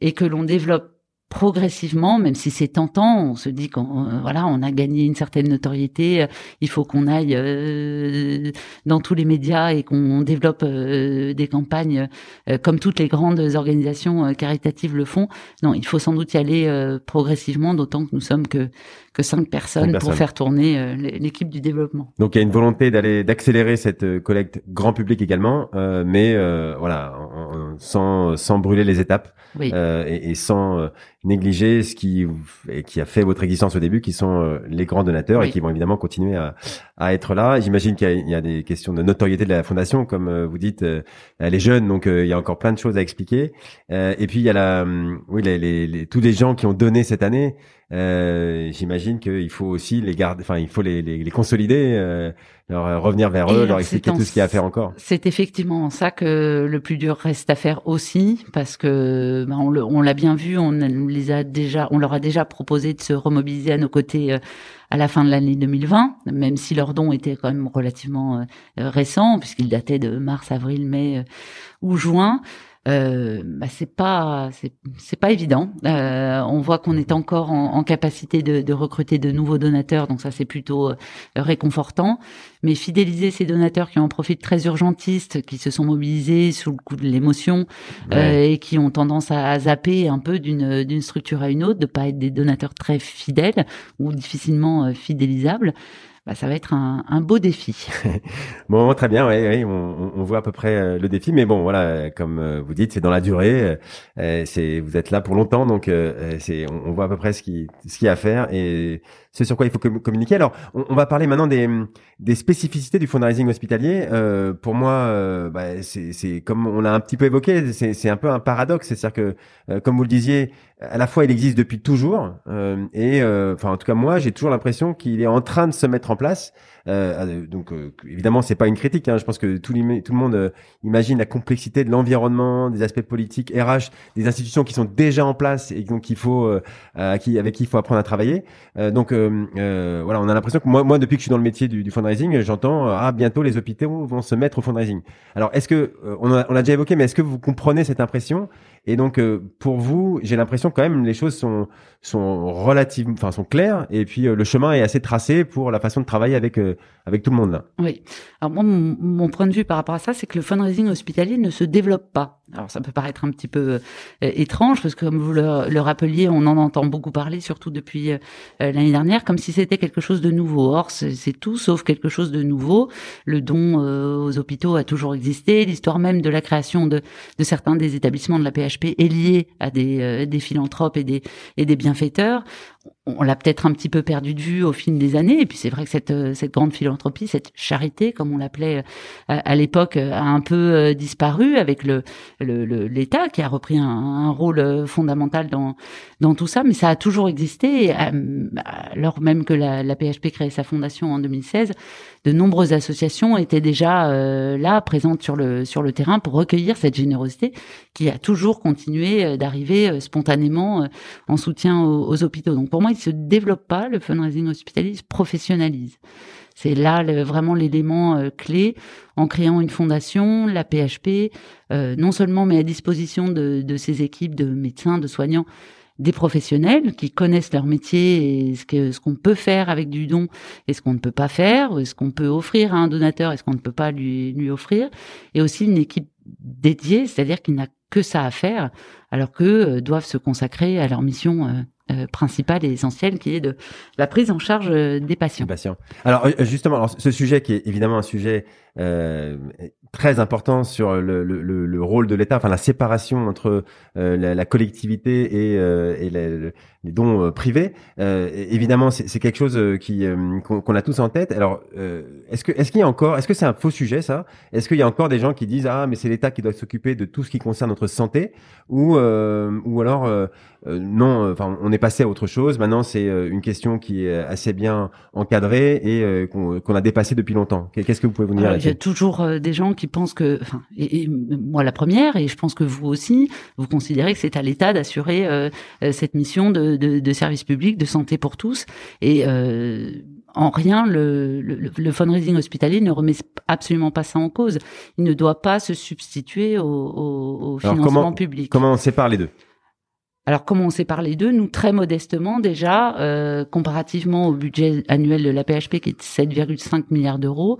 et que l'on développe progressivement, même si c'est tentant, on se dit qu'on euh, voilà, on a gagné une certaine notoriété, euh, il faut qu'on aille euh, dans tous les médias et qu'on développe des campagnes comme toutes les grandes organisations caritatives le font. Non, il faut sans doute y aller progressivement, d'autant que nous sommes que que cinq personnes, pour faire tourner l'équipe du développement. Donc il y a une volonté d'aller d'accélérer cette collecte grand public également, mais voilà, sans sans brûler les étapes et, et, sans négliger ce qui qui a fait votre existence au début, qui sont euh, les grands donateurs et qui vont évidemment continuer à, à être là. J'imagine qu'il y, a des questions de notoriété de la fondation, comme euh, vous dites, euh, elle est jeune, donc il y a encore plein de choses à expliquer. et puis il y a la, hum, oui, les, les, tous les gens qui ont donné cette année. J'imagine qu'il faut aussi les garder, enfin il faut les, les, les consolider leur euh, revenir vers eux, leur expliquer tout ce qu'il y a à faire encore. C'est effectivement ça que le plus dur reste à faire aussi, parce que ben, on l'a bien vu, on les a déjà, on leur a déjà proposé de se remobiliser à nos côtés euh, à la fin de l'année 2020, même si leur don était quand même relativement euh, récent, puisqu'il datait de mars, avril, mai ou juin euh, bah c'est pas c'est pas évident. Euh, on voit qu'on est encore en, en capacité de, de, recruter de nouveaux donateurs, donc ça c'est plutôt euh, réconfortant. Mais fidéliser ces donateurs qui en profitent très urgentistes, qui se sont mobilisés sous le coup de l'émotion euh, et qui ont tendance à zapper un peu d'une d'une structure à une autre, de pas être des donateurs très fidèles ou difficilement euh, fidélisables bah, ça va être un, un beau défi. bon, très bien, oui, oui on, on, voit à peu près euh, le défi, mais bon, voilà, comme euh, vous dites, c'est dans la durée. Euh, c'est vous êtes là pour longtemps, donc c'est on, voit à peu près ce qui ce qu'il y a à faire et ce sur quoi il faut communiquer. Alors, on, va parler maintenant des, des spécificités du fundraising hospitalier. Euh, pour moi, euh, bah, c'est comme on l'a un petit peu évoqué, c'est un peu un paradoxe. C'est-à-dire que, euh, comme vous le disiez, à la fois il existe depuis toujours, euh, et enfin en tout cas moi, j'ai toujours l'impression qu'il est en train de se mettre en place. Euh, donc évidemment, c'est pas une critique. Hein. Je pense que tout, tout le monde imagine la complexité de l'environnement, des aspects politiques, RH, des institutions qui sont déjà en place et donc il faut qui, avec qui il faut apprendre à travailler. donc voilà, on a l'impression que moi, moi, depuis que je suis dans le métier du, fundraising, j'entends ah bientôt les hôpitaux vont se mettre au fundraising. Alors est-ce que on a, on a déjà évoqué, mais est-ce que vous comprenez cette impression? Et donc, euh, pour vous, j'ai l'impression quand même les choses sont sont relatives, enfin sont claires. Et puis euh, le chemin est assez tracé pour la façon de travailler avec euh, avec tout le monde. Oui. Alors moi, mon, point de vue par rapport à ça, c'est que le fundraising hospitalier ne se développe pas. Alors ça peut paraître un petit peu étrange parce que comme vous le, le, rappeliez, on en entend beaucoup parler, surtout depuis l'année dernière, comme si c'était quelque chose de nouveau. Or, c'est tout sauf quelque chose de nouveau. Le don aux hôpitaux a toujours existé. L'histoire même de la création de, de certains des établissements de la PH est lié à des, euh, des philanthropes et des, et des bienfaiteurs on l'a peut-être un petit peu perdu de vue au fil des années. Et puis c'est vrai que cette, euh, cette grande philanthropie, cette charité, comme on l'appelait euh, à, l'époque, a un peu disparu avec le l'État qui a repris un, rôle fondamental dans dans tout ça. Mais ça a toujours existé. alors même que la, la PHP créait sa fondation en 2016, de nombreuses associations étaient déjà là, présentes sur le sur le terrain pour recueillir cette générosité qui a toujours continué d'arriver spontanément en soutien aux, aux hôpitaux. Donc pour moi, il se développe pas, le fundraising hospitalier se professionnalise. C'est là vraiment l'élément euh, clé en créant une fondation, la PHP, euh, non seulement met à disposition de, de ces équipes de médecins, de soignants, des professionnels qui connaissent leur métier et ce ce qu'on peut faire avec du don et ce qu'on ne peut pas faire, ou ce qu'on peut offrir à un donateur et ce qu'on ne peut pas lui, lui offrir, et aussi une équipe dédiée, c'est-à-dire qui n'a que ça à faire, alors qu'eux euh, doivent se consacrer à leur mission euh, principale et essentielle qui est de la prise en charge euh, des patients. patients. Alors euh, justement, alors, ce sujet qui est évidemment un sujet euh, très important sur le, le, le rôle de l'État, enfin la séparation entre euh, la, la, collectivité et, euh, et les, les, dons privés. évidemment, c'est quelque chose qui qu'on a tous en tête. Alors, est-ce que est-ce qu'il y a encore, est-ce que c'est un faux sujet ça? Est-ce qu'il y a encore des gens qui disent ah mais c'est l'État qui doit s'occuper de tout ce qui concerne notre santé? Ou ou alors non, enfin on est passé à autre chose. Maintenant, c'est une question qui est assez bien encadrée et qu'on a dépassé depuis longtemps. Qu'est-ce que vous pouvez vous dire il y a toujours euh, des gens qui pensent que, enfin, et, moi la première, et je pense que vous aussi, vous considérez que c'est à l'État d'assurer euh, euh, cette mission de, de, de, service public, de santé pour tous. Et en rien, le, le, le, fundraising hospitalier ne remet absolument pas ça en cause. Il ne doit pas se substituer au, au, au financement comment, public. Comment on sépare les deux? Alors comment on sépare les deux? Nous, très modestement déjà, euh, comparativement au budget annuel de la PHP qui est de 7,5 milliards d'euros,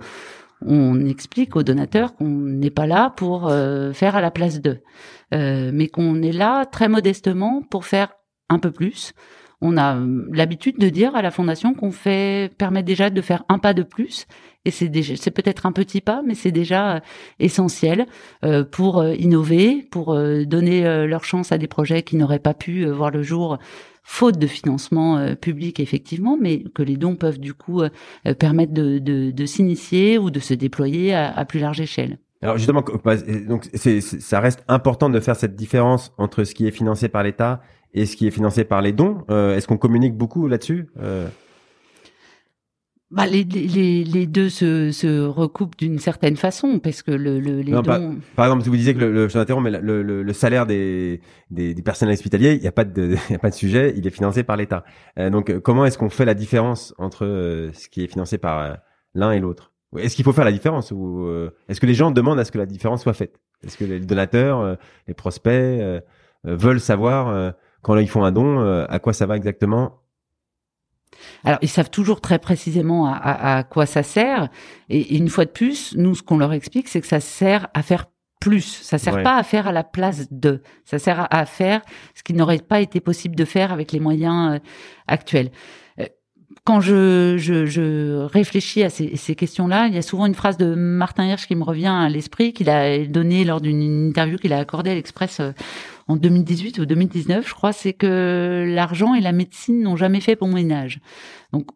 on explique aux donateurs qu'on n'est pas là pour euh, faire à la place d'eux, euh, mais qu'on est là très modestement pour faire un peu plus. On a euh, l'habitude de dire à la fondation qu'on fait permet déjà de faire un pas de plus, et c'est déjà c'est peut-être un petit pas, mais c'est déjà essentiel pour innover, pour donner leur chance à des projets qui n'auraient pas pu voir le jour faute de financement euh, public effectivement, mais que les dons peuvent du coup euh, permettre de, de, de s'initier ou de se déployer à, à plus large échelle. Alors justement, bah, donc c'est, ça reste important de faire cette différence entre ce qui est financé par l'État et ce qui est financé par les dons. Euh, est-ce qu'on communique beaucoup là-dessus? Euh bah, les, les, les deux se, se recoupent d'une certaine façon parce que le, le les dons... par exemple, si vous disiez que le, je m'interromps, mais le, le, le, salaire des, des, des personnels hospitaliers, il n'y a pas de il y a pas de sujet, il est financé par l'État. Euh, donc comment est-ce qu'on fait la différence entre euh, ce qui est financé par euh, l'un et l'autre? Est-ce qu'il faut faire la différence ou est-ce que les gens demandent à ce que la différence soit faite? Est-ce que les donateurs, les prospects veulent savoir quand ils font un don à quoi ça va exactement alors, ils savent toujours très précisément à, quoi ça sert. Et, une fois de plus, nous, ce qu'on leur explique, c'est que ça sert à faire plus. Ça sert pas à faire à la place de. Ça sert à, faire ce qui n'aurait pas été possible de faire avec les moyens euh, actuels. Euh, quand je, je, réfléchis à ces, ces questions-là, il y a souvent une phrase de Martin Hirsch qui me revient à l'esprit, qu'il a donnée lors d'une interview qu'il a accordée à l'Express euh, en 2018 ou 2019, je crois, c'est que l'argent et la médecine n'ont jamais fait bon ménage. Donc,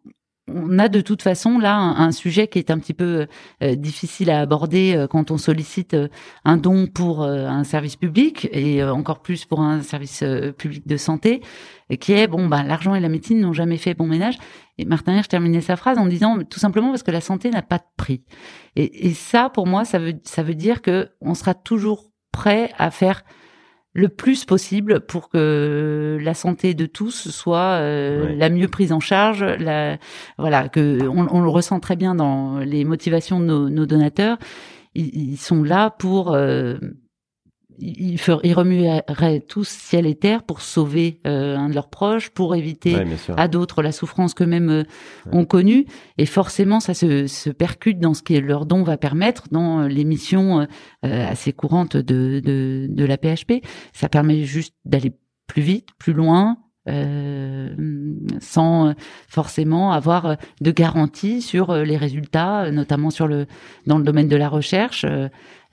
on a de toute façon là un, sujet qui est un petit peu euh, difficile à aborder euh, quand on sollicite euh, un don pour un service public et encore plus pour un service public de santé, qui est bon bah l'argent et la médecine n'ont jamais fait bon ménage. Et Martin Hirsch terminait sa phrase en disant tout simplement parce que la santé n'a pas de prix. Et, et ça pour moi ça veut ça veut dire que on sera toujours prêt à faire le plus possible pour que la santé de tous soit euh, la mieux prise en charge. La, voilà, que on, le ressent très bien dans les motivations de nos, donateurs. Ils, sont là pour euh, ils, ils remueraient tous ciel et terre pour sauver euh, un de leurs proches, pour éviter à d'autres la souffrance qu'eux-mêmes euh, ont connue. Et forcément, ça se, se, percute dans ce que leur don va permettre dans les missions euh, assez courantes de, de, de la PHP. Ça permet juste d'aller plus vite, plus loin, euh, sans forcément avoir de garantie sur les résultats, notamment sur le dans le domaine de la recherche.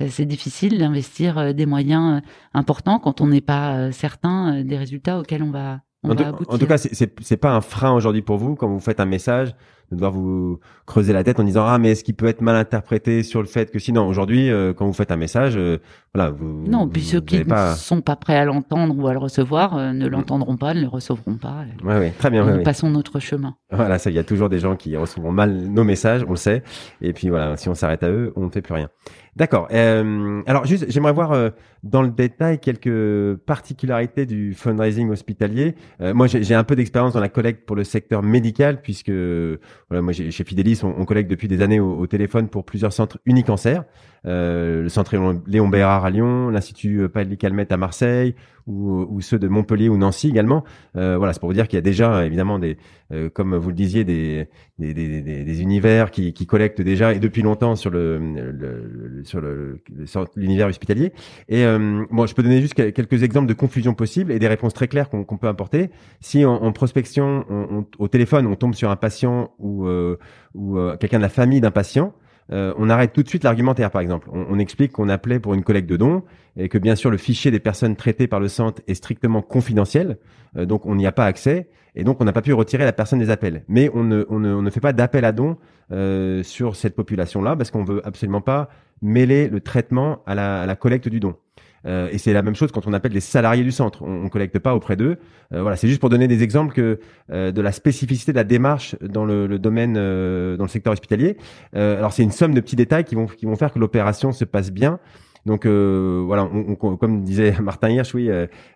C'est difficile d'investir euh, des moyens euh, importants quand on n'est pas euh, certain des résultats auxquels on va, on en, va aboutir. en tout cas, c'est pas un frein aujourd'hui pour vous quand vous faites un message de devoir vous creuser la tête en disant ah mais est-ce qu'il peut être mal interprété sur le fait que sinon aujourd'hui euh, quand vous faites un message euh, voilà vous non puis ceux qui ne sont pas prêts à l'entendre ou à le recevoir euh, ne mm. l'entendront pas ne le recevront pas ouais, ouais très bien nous passons notre chemin voilà ça il y a toujours des gens qui recevront mal nos messages on le sait et puis voilà si on s'arrête à eux on ne fait plus rien d'accord alors juste j'aimerais voir dans le détail quelques particularités du fundraising hospitalier. Moi j'ai un peu d'expérience dans la collecte pour le secteur médical puisque voilà, moi chez Fidelis, on, collecte depuis des années au, téléphone pour plusieurs centres Unicancer, euh, le centre Léon Bérard à Lyon, l'institut euh, Paul Calmette à Marseille, ou, ou, ceux de Montpellier ou Nancy également. Euh, voilà, c'est pour vous dire qu'il y a déjà évidemment des, euh, comme vous le disiez, des des, des, des, univers qui, qui collectent déjà et depuis longtemps sur le, le, sur le l'univers hospitalier. Et euh, bon, je peux donner juste quelques exemples de confusion possibles et des réponses très claires qu'on peut apporter. Si en, prospection, on, au téléphone, on tombe sur un patient ou ou quelqu'un de la famille d'un patient. Euh, on arrête tout de suite l'argumentaire, par exemple. On, explique qu'on appelait pour une collecte de dons et que bien sûr le fichier des personnes traitées par le centre est strictement confidentiel, euh, donc on n'y a pas accès et donc on n'a pas pu retirer la personne des appels. Mais on ne, on ne, fait pas d'appel à dons euh, sur cette population-là parce qu'on veut absolument pas mêler le traitement à la, à la collecte du don. Euh, et c'est la même chose quand on appelle les salariés du centre. On, on collecte pas auprès d'eux. Euh, voilà, c'est juste pour donner des exemples que euh, de la spécificité de la démarche dans le, le domaine, dans le secteur hospitalier. alors c'est une somme de petits détails qui vont qui vont faire que l'opération se passe bien. Donc voilà, on, comme disait Martin Hirsch, oui,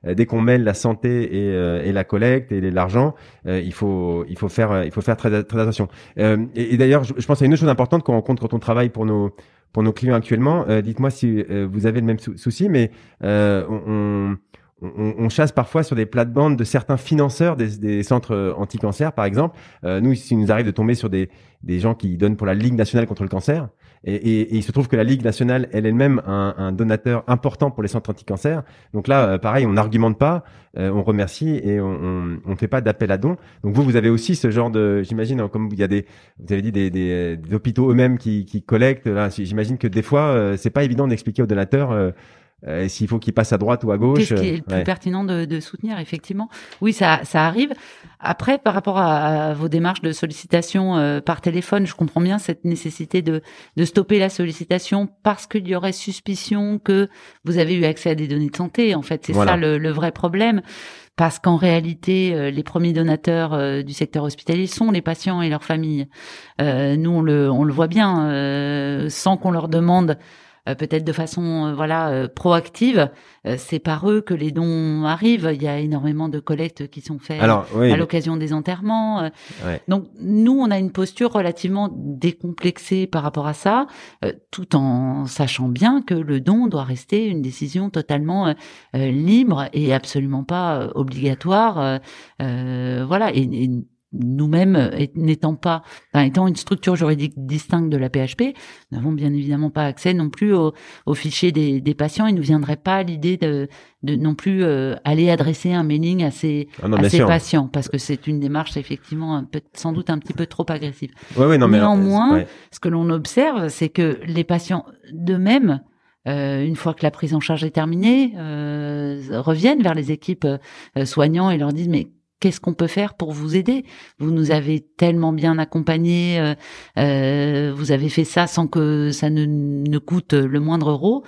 dès qu'on mêle la santé et, et la collecte et l'argent, il faut il faut faire il faut faire très, très attention. et, et d'ailleurs, je, je, pense à une autre chose importante qu'on rencontre quand on travaille pour nos pour nos clients actuellement. Euh, dites-moi si euh, vous avez le même souci, mais euh, on, on, on, chasse parfois sur des plates-bandes de certains financeurs des, des centres anti-cancer, par exemple. nous, il nous arrive de tomber sur des, des gens qui donnent pour la Ligue nationale contre le cancer. Et, et, et il se trouve que la Ligue nationale, elle elle-même, un, un donateur important pour les centres anti-cancer. Donc là, pareil, on n'argumente pas, on remercie et on ne fait pas d'appel à dons. Donc vous, vous avez aussi ce genre de, j'imagine, hein, comme il y a des, vous avez dit des, des, des hôpitaux eux-mêmes qui, qui collectent. J'imagine que des fois, c'est pas évident d'expliquer aux donateurs euh, s'il faut qu'il passe à droite ou à gauche. Qu'est-ce qui est le plus pertinent de, de, soutenir, effectivement? Oui, ça, ça arrive. Après, par rapport à, vos démarches de sollicitation euh, par téléphone, je comprends bien cette nécessité de, de stopper la sollicitation parce qu'il y aurait suspicion que vous avez eu accès à des données de santé. En fait, c'est ça le, le, vrai problème. Parce qu'en réalité, euh, les premiers donateurs du secteur hospitalier sont les patients et leurs familles. nous, on le, on le voit bien, sans qu'on leur demande euh, peut-être de façon euh, voilà euh, proactive. c'est par eux que les dons arrivent. Il y a énormément de collectes qui sont faites à l'occasion des enterrements. Donc nous, on a une posture relativement décomplexée par rapport à ça, tout en sachant bien que le don doit rester une décision totalement libre et absolument pas obligatoire. voilà. Et, et nous-mêmes, euh, n'étant pas, étant une structure juridique distincte de la PHP, n'avons bien évidemment pas accès non plus au, au fichier des, des, patients. Il ne nous viendrait pas l'idée de, de, non plus euh, aller adresser un mailing à ces, ah à ces patients, parce que c'est une démarche effectivement un peu, sans doute un petit peu trop agressive. Ouais, ouais, non, mais Néanmoins, ce que l'on observe, c'est que les patients d'eux-mêmes euh, une fois que la prise en charge est terminée, euh, reviennent vers les équipes soignants et leur disent mais qu'est-ce qu'on peut faire pour vous aider? Vous nous avez tellement bien accompagnés, euh, euh, vous avez fait ça sans que ça ne, ne coûte le moindre euro.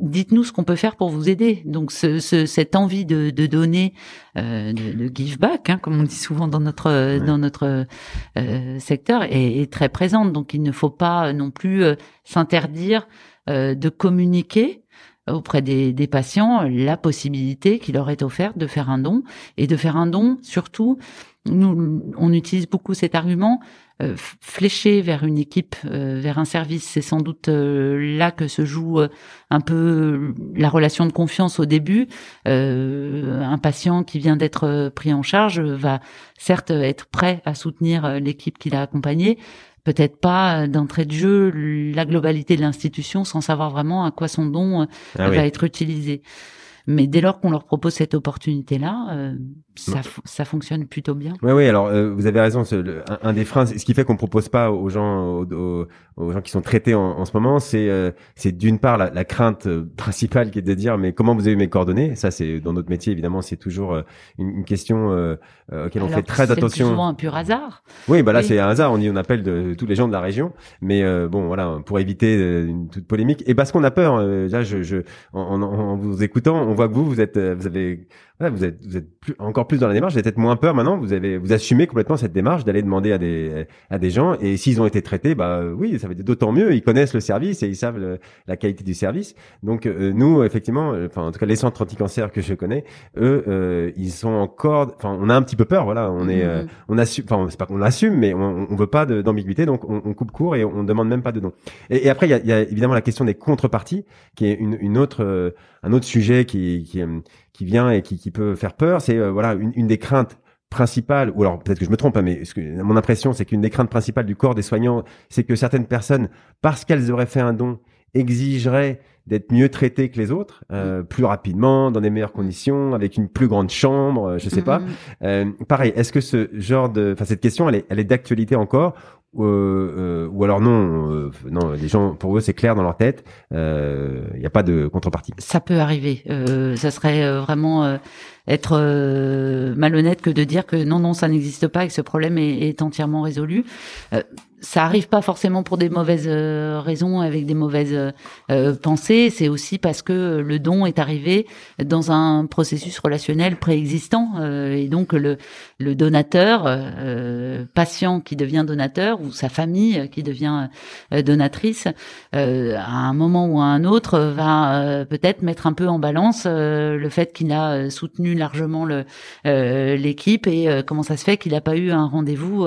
Dites-nous ce qu'on peut faire pour vous aider. Donc, ce, ce, cette envie de, de donner, euh, de, de, give back, hein, comme on dit souvent dans notre dans notre euh, secteur, est, est, très présente. Donc, il ne faut pas non plus euh, s'interdire euh, de communiquer auprès des, des, patients la possibilité qui leur est offerte de faire un don et de faire un don surtout nous on utilise beaucoup cet argument euh, fléché vers une équipe euh, vers un service. C'est sans doute euh, là que se joue euh, un peu la relation de confiance au début. Un patient qui vient d'être pris en charge va certes être prêt à soutenir l'équipe qui l'a accompagné peut-être pas d'entrée de jeu la globalité de l'institution sans savoir vraiment à quoi son don ah va oui. être utilisé. Mais dès lors qu'on leur propose cette opportunité-là, euh, ça, ça fonctionne plutôt bien. Oui, oui. Alors, euh, vous avez raison. Ce, le, un, un, des freins, ce qui fait qu'on propose pas aux gens, aux, aux, gens qui sont traités en, en ce moment, c'est, euh, c'est d'une part la, la, crainte euh, principale qui est de dire, mais comment vous avez mes coordonnées? Ça, c'est dans notre métier, évidemment, c'est toujours euh, une, une, question euh, auquel on fait très attention. C'est souvent un pur hasard. Oui, bah là, oui. c'est un hasard. On dit, on appelle de, tous les gens de la région, mais bon, voilà, pour éviter une toute polémique. Et parce qu'on a peur. là, je, je en, en, en, vous écoutant, on voit que vous, vous êtes, vous avez vous êtes, vous êtes plus, encore plus dans la démarche, vous avez peut-être moins peur maintenant, vous avez, vous assumez complètement cette démarche d'aller demander à des, à des gens, et s'ils ont été traités, bah oui, ça va être d'autant mieux, ils connaissent le service et ils savent le, la qualité du service. Donc euh, nous, effectivement, euh, enfin en tout cas les centres anti-cancer que je connais, eux, euh, ils sont encore, enfin on a un petit peu peur, voilà, on est, mmh. on assume, enfin c'est pas qu'on assume, mais on, on veut pas d'ambiguïté, donc on, on, coupe court et on demande même pas de don. Et, et après il y a, y a, évidemment la question des contreparties, qui est une, une autre, un autre sujet qui, qui qui vient et qui, qui peut faire peur, c'est euh, voilà une, une, des craintes principales, ou alors peut-être que je me trompe, hein, mais ce que, mon impression c'est qu'une des craintes principales du corps des soignants, c'est que certaines personnes, parce qu'elles auraient fait un don, exigeraient d'être mieux traitées que les autres, euh, plus rapidement, dans des meilleures conditions, avec une plus grande chambre, euh, je sais pas. Euh, pareil, est-ce que ce genre de, enfin cette question, elle est, elle est d'actualité encore, euh, euh, ou alors non, euh, non, les gens pour eux c'est clair dans leur tête, il euh, n'y a pas de contrepartie. Ça peut arriver, euh, ça serait vraiment être malhonnête que de dire que non non ça n'existe pas et que ce problème est, est entièrement résolu. Ça arrive pas forcément pour des mauvaises euh, raisons avec des mauvaises euh, pensées. C'est aussi parce que le don est arrivé dans un processus relationnel préexistant euh, et donc le le donateur euh, patient qui devient donateur ou sa famille qui devient euh, donatrice à un moment ou à un autre va peut-être mettre un peu en balance le fait qu'il a soutenu largement l'équipe et comment ça se fait qu'il n'a pas eu un rendez-vous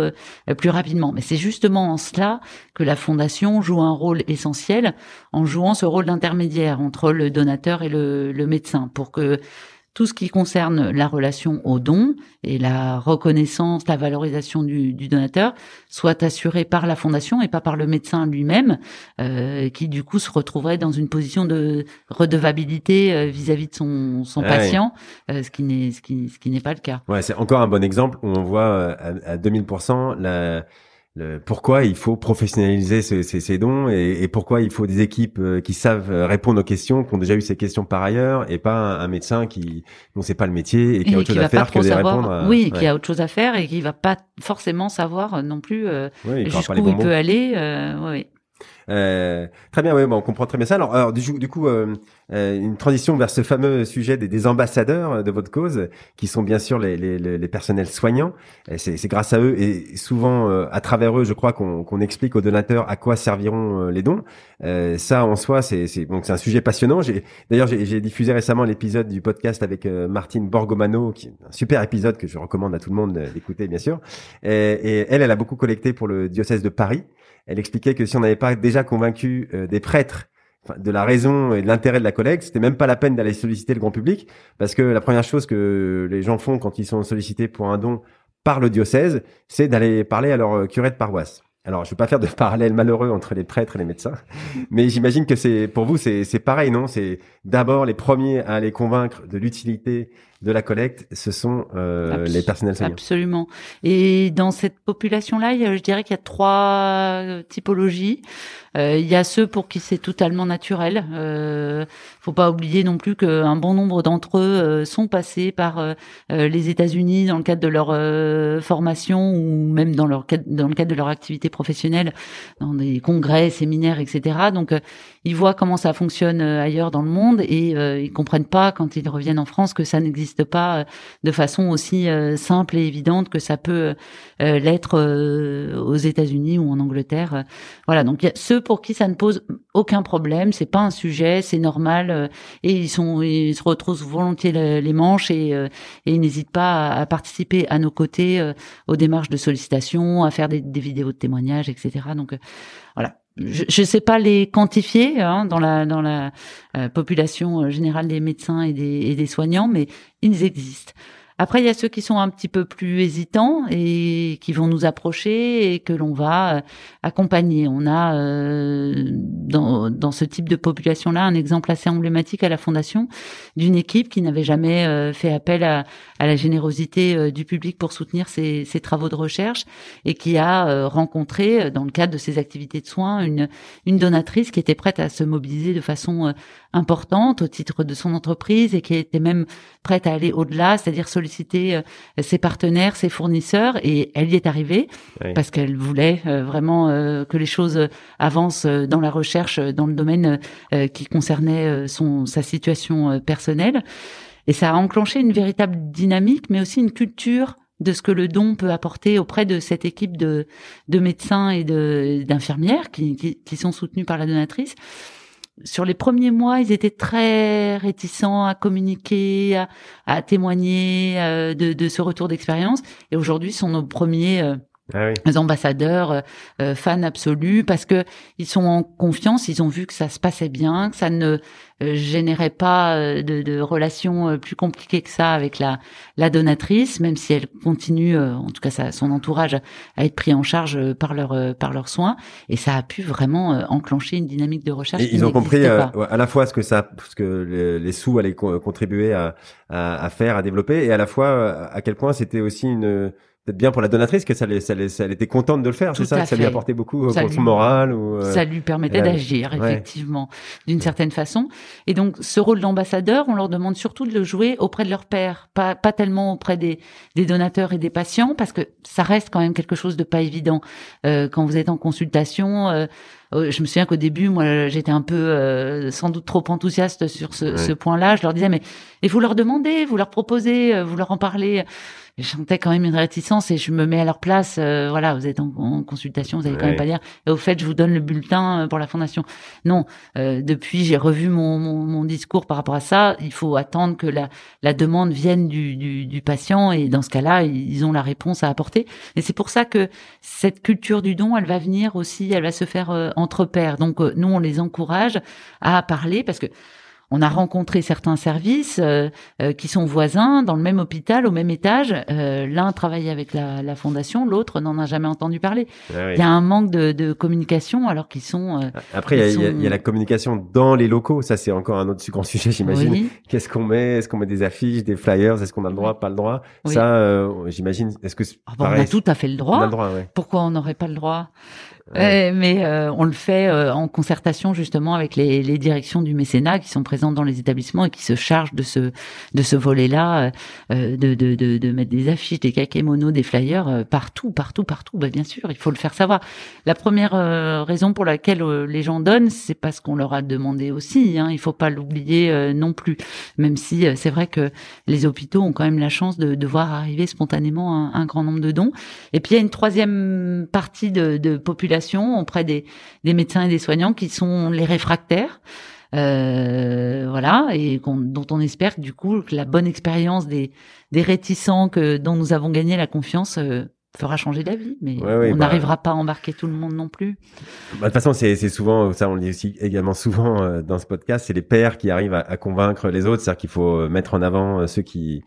plus rapidement. Mais c'est justement en cela que la fondation joue un rôle essentiel en jouant ce rôle d'intermédiaire entre le donateur et le, le, médecin pour que tout ce qui concerne la relation au don et la reconnaissance, la valorisation du, du donateur soit assuré par la fondation et pas par le médecin lui-même, euh, qui du coup se retrouverait dans une position de redevabilité euh, vis-à-vis de son, son ah patient, oui. euh, ce qui n'est ce qui, ce qui n'est pas le cas. Ouais, c'est encore un bon exemple où on voit euh, à, à 2000% la le, pourquoi il faut professionnaliser ces, ces, ces dons et, et, pourquoi il faut des équipes euh, qui savent euh, répondre aux questions, qui ont déjà eu ces questions par ailleurs, et pas un, un médecin qui dont c'est pas le métier et qui et a autre chose à faire que de répondre. À, oui, ouais. qui a autre chose à faire et qui va pas forcément savoir non plus euh, oui, jusqu'où il peut aller. Euh, oui. Euh, très bien, oui, bon, on comprend très bien ça. Alors, du, coup, euh, euh, une transition vers ce fameux sujet des, ambassadeurs de votre cause, qui sont bien sûr les, personnels soignants. C'est grâce à eux et souvent euh, à travers eux, je crois qu'on qu explique aux donateurs à quoi serviront euh, les dons. ça, en soi, c'est donc un sujet passionnant. D'ailleurs, j'ai diffusé récemment l'épisode du podcast avec Martine Borgomano, qui est un super épisode que je recommande à tout le monde d'écouter, bien sûr. Et elle, elle a beaucoup collecté pour le diocèse de Paris elle expliquait que si on n'avait pas déjà convaincu euh, des prêtres de la raison et de l'intérêt de la collecte, c'était même pas la peine d'aller solliciter le grand public, parce que la première chose que les gens font quand ils sont sollicités pour un don par le diocèse, c'est d'aller parler à leur curé de paroisse. alors, je vais pas faire de parallèle malheureux entre les prêtres et les médecins, mais j'imagine que c'est pour vous c'est c'est pareil, non? C'est d'abord les premiers à les convaincre de l'utilité de la collecte, ce sont euh, les personnels soignants. Absolument. Et dans cette population-là, je dirais qu'il y a trois euh, typologies. Euh, il y a ceux pour qui c'est totalement naturel. Euh, faut pas oublier non plus qu'un bon nombre d'entre eux euh, sont passés par euh, les États-Unis dans le cadre de leur formation ou même dans leur dans le cadre de leur activité professionnelle, dans des congrès, séminaires, etc. Donc ils voient comment ça fonctionne ailleurs dans le monde et ils comprennent pas quand ils reviennent en France que ça n'existe pas de façon aussi simple et évidente que ça peut l'être aux États-Unis ou en Angleterre. Voilà, donc il y a ceux pour qui ça ne pose aucun problème, c'est pas un sujet, c'est normal, euh, et ils sont, ils se retrouvent volontiers les manches et, euh, ils n'hésitent pas à, participer à nos côtés euh, aux démarches de sollicitation, à faire des vidéos de témoignages, etc. Donc voilà. Je ne sais pas les quantifier hein, dans la dans la population générale des médecins et des, et des soignants, mais ils existent. Après, il y a ceux qui sont un petit peu plus hésitants et qui vont nous approcher et que l'on va euh, accompagner. On a euh, dans, dans, ce type de population-là un exemple assez emblématique à la Fondation d'une équipe qui n'avait jamais euh, fait appel à, à la générosité du public pour soutenir ses, ses, travaux de recherche et qui a rencontré, dans le cadre de ses activités de soins, une, une donatrice qui était prête à se mobiliser de façon importante au titre de son entreprise et qui était même prête à aller au-delà, c'est-à-dire solliciter euh, ses partenaires, ses fournisseurs. Et elle y est arrivée parce qu'elle voulait euh, vraiment euh, que les choses avancent dans la recherche, dans le domaine qui concernait son sa situation personnelle. Et ça a enclenché une véritable dynamique, mais aussi une culture de ce que le don peut apporter auprès de cette équipe de, de médecins et d'infirmières qui, qui, qui, sont soutenus par la donatrice sur les premiers mois, ils étaient très réticents à communiquer, à, témoigner euh, de, de, ce retour d'expérience. Et aujourd'hui, sont nos premiers euh, ah ambassadeurs, euh, euh, fans absolus, parce que ils sont en confiance, ils ont vu que ça se passait bien, que ça ne euh, générait pas de, de, relations plus compliquées que ça avec la, la donatrice, même si elle continue, en tout cas ça, son entourage, à être pris en charge par leur par leurs soins, et ça a pu vraiment enclencher une dynamique de recherche. Et ils ont compris à la fois ce que ça, ce que les, sous allaient contribuer à, à, à, faire, à développer, et à la fois à quel point c'était aussi une peut-être bien pour la donatrice que ça, ça, ça, elle était contente de le faire, c'est ça, que ça lui apportait beaucoup euh, pour son moral ou euh, ça lui permettait d'agir effectivement d'une certaine façon. Et donc ce rôle d'ambassadeur, on leur demande surtout de le jouer auprès de leur père, pas pas tellement auprès des, des donateurs et des patients parce que ça reste quand même quelque chose de pas évident euh, quand vous êtes en consultation. Euh, je me souviens qu'au début, moi, j'étais un peu sans doute trop enthousiaste sur ce, ce point-là. Je leur disais, mais et vous leur demandez, vous leur proposez, vous leur en parlez je sentais quand même une réticence et je me mets à leur place. Euh, voilà, vous êtes en, consultation, vous allez quand même pas dire. Et au fait, je vous donne le bulletin euh, pour la fondation. Non, euh, depuis j'ai revu mon, mon, mon, discours par rapport à ça. Il faut attendre que la, la demande vienne du, du, du patient et dans ce cas-là, ils ont la réponse à apporter. Et c'est pour ça que cette culture du don, elle va venir aussi, elle va se faire entre pairs. Donc nous, on les encourage à parler parce que on a rencontré certains services euh, euh, qui sont voisins dans le même hôpital, au même étage. Euh, L'un travaille avec la, la fondation, l'autre n'en a jamais entendu parler. Ah il y a un manque de, de communication alors qu'ils sont. Euh, Après, il y, a, y, a la communication dans les locaux. Ça, c'est encore un autre grand sujet, j'imagine. Qu'est-ce qu'on met? Est-ce qu'on met des affiches, des flyers? Est-ce qu'on a le droit, pas le droit? Ça, j'imagine. Est-ce que ah on a tout à fait le droit. On a le droit Pourquoi on n'aurait pas le droit? Mais euh, on le fait euh, en concertation justement avec les, les, directions du mécénat qui sont présentes dans les établissements et qui se chargent de ce de ce volet-là, euh, de, de, de, de, mettre des affiches, des kakémonos, des flyers partout, partout, partout. Bah, bien sûr, il faut le faire savoir. La première raison pour laquelle les gens donnent, c'est parce qu'on leur a demandé aussi. Hein, il faut pas l'oublier non plus, même si c'est vrai que les hôpitaux ont quand même la chance de, de voir arriver spontanément un, un, grand nombre de dons. Et puis il y a une troisième partie de, de population auprès des, médecins et des soignants qui sont les réfractaires. Euh, voilà, et dont on espère du coup que la bonne expérience des, des réticents que dont nous avons gagné la confiance euh, fera changer d'avis, mais on bah, n'arrivera pas à embarquer tout le monde non plus. Bah, de toute façon, c'est souvent, ça on le dit aussi également souvent euh, dans ce podcast, c'est les pères qui arrivent à, à convaincre les autres, c'est-à-dire qu'il faut mettre en avant ceux qui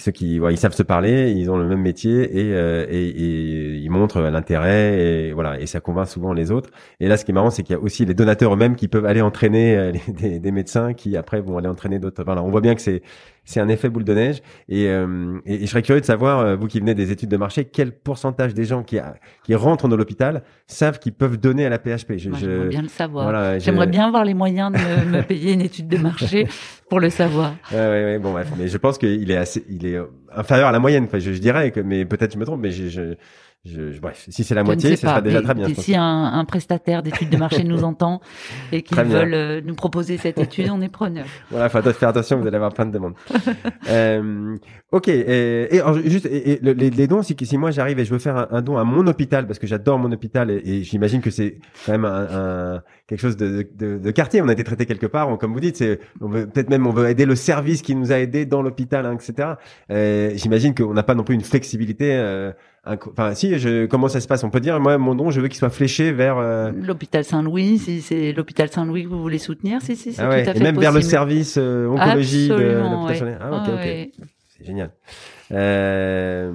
ceux qui ouais, ils savent se parler, ils ont le même métier et, euh, et, et ils montrent l'intérêt et voilà et ça convainc souvent les autres. Et là, ce qui est marrant, c'est qu'il y a aussi les donateurs eux-mêmes qui peuvent aller entraîner euh, des, des, médecins qui après vont aller entraîner d'autres. Voilà, on voit bien que c'est c'est un effet boule de neige. Et, euh, et, je serais curieux de savoir, euh, vous qui venez des études de marché, quel pourcentage des gens qui, qui rentrent dans l'hôpital savent qu'ils peuvent donner à la PHP. J'aimerais bien le savoir. J'aimerais bien avoir les moyens de me, payer une étude de marché pour le savoir. Ouais, ouais, ouais, bon, bref. Mais je pense qu'il est assez, il est inférieur à la moyenne. Je, dirais mais peut-être je me trompe, mais je je, bref, si c'est la moitié, ce sera déjà très bien. Si un, un prestataire d'études de marché nous entend et qu'ils veulent euh, nous proposer cette étude, on est preneur. Voilà, faut faire attention, vous allez avoir plein de demandes. euh, ok, et, et juste et, les, dons, si, si moi j'arrive et je veux faire un, don à mon hôpital parce que j'adore mon hôpital et, j'imagine que c'est quand même un, un, quelque chose de, de, de, quartier. On a été traité quelque part, comme vous dites, c'est peut-être même on veut aider le service qui nous a aidés dans l'hôpital, hein, etc. Euh, j'imagine qu'on n'a pas non plus une flexibilité. Euh, Enfin, si, je, comment ça se passe? On peut dire, moi, mon don, je veux qu'il soit fléché vers euh, l'hôpital Saint-Louis. Si c'est l'hôpital Saint-Louis que vous voulez soutenir, si, si, c'est ah tout à fait Et même vers le service euh, oncologie de l'hôpital Ah, ok, ok. C'est génial. Euh,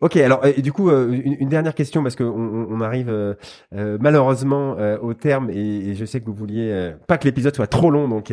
ok, alors et du coup euh, une, dernière question parce que on, on arrive euh, malheureusement au terme et, et, je sais que vous vouliez pas que l'épisode soit trop long donc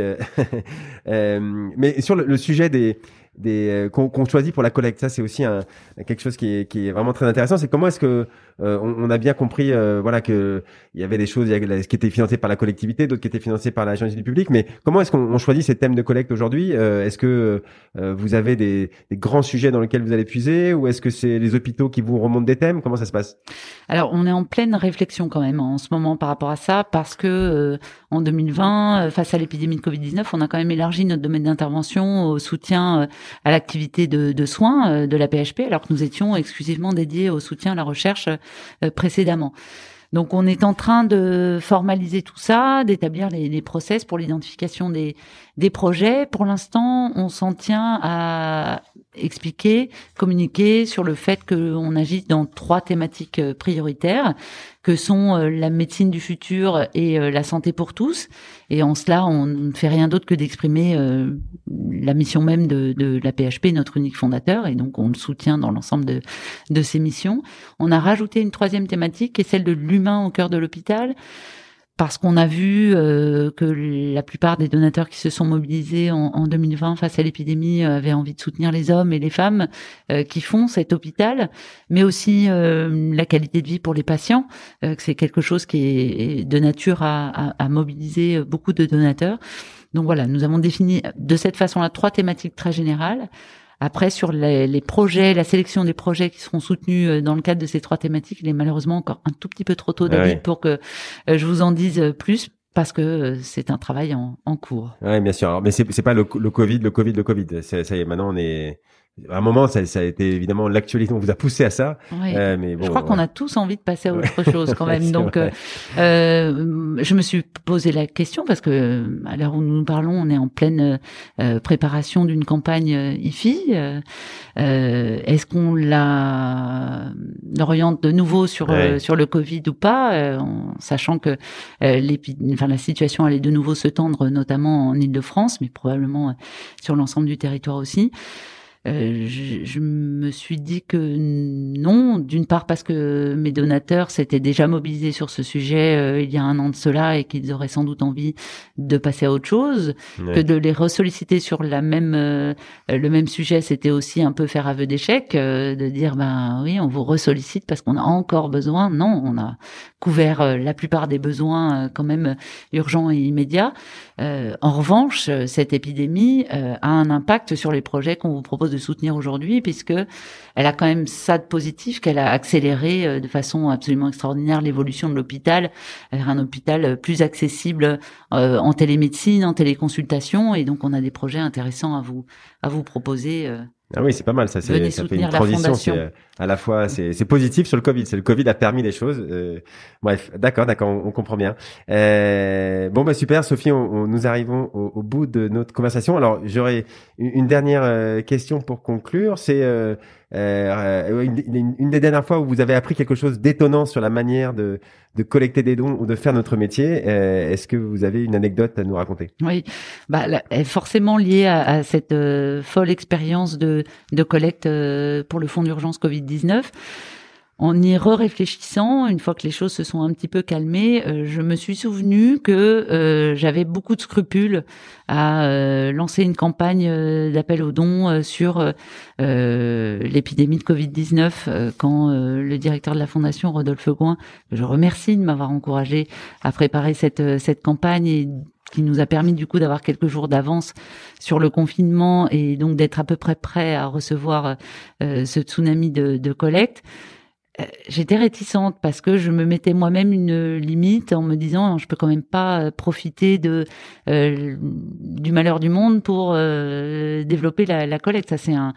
mais sur le, le sujet des des euh, qu'on choisit pour la collecte. Ça, c'est aussi un, quelque chose qui est, qui est vraiment très intéressant. C'est comment est-ce que euh, on, on, a bien compris, euh, voilà, que il y avait des choses qui étaient financées par la collectivité, d'autres qui étaient financées par l'agence du public. Mais comment est-ce qu'on choisit ces thèmes de collecte aujourd'hui? Est-ce que vous avez des, des, grands sujets dans lesquels vous allez puiser, ou est-ce que c'est les hôpitaux qui vous remontent des thèmes? Comment ça se passe? Alors, on est en pleine réflexion quand même en ce moment par rapport à ça, parce que en 2020, face à l'épidémie de Covid-19, on a quand même élargi notre domaine d'intervention au soutien à l'activité de, de, soins euh, de la PHP, alors que nous étions exclusivement dédiés au soutien à la recherche euh, précédemment. Donc on est en train de formaliser tout ça, d'établir les, les, process pour l'identification des, des projets. Pour l'instant, on s'en tient à expliquer, communiquer sur le fait qu'on agit dans trois thématiques euh, prioritaires que sont euh, la médecine du futur et euh, la santé pour tous. Et en cela, on ne fait rien d'autre que d'exprimer la mission même de, la PHP, notre unique fondateur, et donc on le soutient dans l'ensemble de, de ses missions. On a rajouté une troisième thématique qui est celle de l'humain au cœur de l'hôpital parce qu'on a vu euh, que la plupart des donateurs qui se sont mobilisés en, en 2020 face à l'épidémie euh, avaient envie de soutenir les hommes et les femmes euh, qui font cet hôpital, mais aussi la qualité de vie pour les patients, que c'est quelque chose qui est de nature à, à, à mobiliser beaucoup de donateurs. Donc voilà, nous avons défini de cette façon-là trois thématiques très générales. Après, sur les, projets, la sélection des projets qui seront soutenus euh, dans le cadre de ces trois thématiques, il est malheureusement encore un tout petit peu trop tôt, ah David, pour que euh, je vous en dise euh, plus parce que c'est un travail en, cours. Oui, bien sûr. mais c'est pas le, le Covid, le Covid, le Covid. Ça y est, maintenant on est à un moment, ça, ça a été évidemment l'actualité. On vous a poussé à ça. Euh, mais bon, je crois qu'on a tous envie de passer à autre chose quand même. Donc, euh, euh, je me suis posé la question parce que à l'heure où nous parlons, on est en pleine euh, préparation d'une campagne IFI. Est-ce qu'on la oriente de nouveau sur sur le Covid ou pas, en sachant que enfin, la situation allait de nouveau se tendre, notamment en Île-de-France, mais probablement sur l'ensemble du territoire aussi. Euh, je, je, me suis dit que non, d'une part parce que mes donateurs s'étaient déjà mobilisés sur ce sujet euh, il y a un an de cela et qu'ils auraient sans doute envie de passer à autre chose, que de les ressolliciter sur la même euh, le même sujet, c'était aussi un peu faire aveu d'échec, de dire ben oui, on vous ressollicite parce qu'on a encore besoin. Non, on a couvert la plupart des besoins quand même urgents et immédiats. en revanche, cette épidémie a un impact sur les projets qu'on vous propose de soutenir aujourd'hui, puisque elle a quand même ça de positif qu'elle a accéléré euh, de façon absolument extraordinaire l'évolution de l'hôpital vers un hôpital plus accessible euh, en télémédecine, en téléconsultation, et donc on a des projets intéressants à vous à vous proposer. Euh, ah oui, c'est pas mal ça. C'est ça fait une transition. Euh, à la fois c'est positif sur le Covid. C'est le Covid a permis les choses. Euh, bref, d'accord, d'accord, on, comprend bien. Euh, bon bah super, Sophie, on, nous arrivons au, bout de notre conversation. Alors j'aurais une dernière question pour conclure, c'est une, une, des dernières fois où vous avez appris quelque chose d'étonnant sur la manière de, de collecter des dons ou de faire notre métier. Est-ce que vous avez une anecdote à nous raconter? Oui, bah, forcément liée à, à cette folle expérience de, de collecte pour le fonds d'urgence Covid-19 en y re-réfléchissant, une fois que les choses se sont un petit peu calmées, euh, je me suis souvenu que euh, j'avais beaucoup de scrupules à euh, lancer une campagne d'appel aux dons sur l'épidémie de Covid-19 quand le directeur de la fondation, Rodolphe Gouin, je remercie de m'avoir encouragé à préparer cette, cette campagne et qui nous a permis du coup d'avoir quelques jours d'avance sur le confinement et donc d'être à peu près prêt à recevoir ce tsunami de, de collecte. Euh, j'étais réticente parce que je me mettais moi-même une limite en me disant je peux quand même pas euh, profiter de euh, du malheur du monde pour développer la, la collecte. Ça c'est un,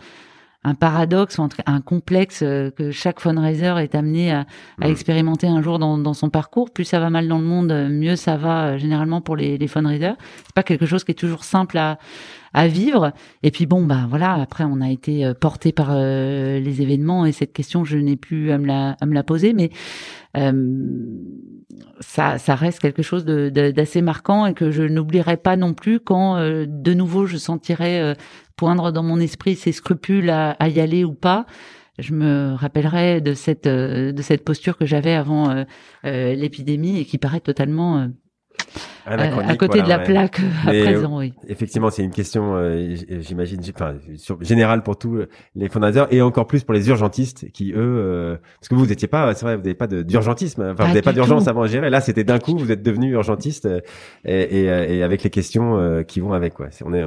un paradoxe ou un, complexe que chaque fundraiser est amené à, à mmh. expérimenter un jour dans, dans, son parcours. Plus ça va mal dans le monde, mieux ça va généralement pour les, les fundraisers. C'est pas quelque chose qui est toujours simple à, à vivre. Et puis bon, bah voilà, après on a été euh, porté par euh, les événements et cette question, je n'ai plus à me la, à me la poser, mais euh, ça, ça reste quelque chose d'assez marquant et que je n'oublierai pas non plus quand de nouveau je sentirai poindre dans mon esprit ces scrupules à, à, y aller ou pas je me rappellerai de cette de cette posture que j'avais avant l'épidémie et qui paraît totalement euh, à côté de la plaque à présent, oui. Effectivement, c'est une question, euh, j'imagine, enfin, générale pour tous les fondateurs et encore plus pour les urgentistes qui, eux, euh, parce que vous n'étiez pas, c'est vrai, vous n'avez pas d'urgentisme, enfin, vous n'avez pas d'urgence avant à gérer. Là, c'était d'un coup, vous êtes devenu urgentiste et, et, et, avec les questions qui vont avec, quoi. On est,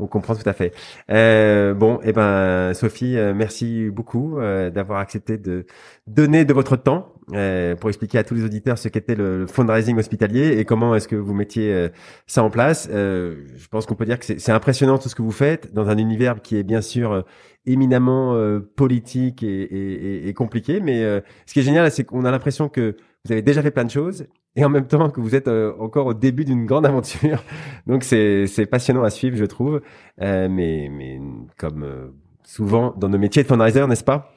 on comprend tout à fait. Euh, bon, eh ben Sophie, euh, merci beaucoup euh, d'avoir accepté de donner de votre temps euh, pour expliquer à tous les auditeurs ce qu'était le, fundraising hospitalier et comment est-ce que vous mettiez ça en place. je pense qu'on peut dire que c'est impressionnant tout ce que vous faites dans un univers qui est bien sûr éminemment politique et, et, et, compliqué, mais ce qui est génial, c'est qu'on a l'impression que vous avez déjà fait plein de choses et en même temps que vous êtes euh, encore au début d'une grande aventure. Donc c'est c'est passionnant à suivre, je trouve. Euh, mais mais comme euh, souvent dans nos métiers de fundraiser, n'est-ce pas?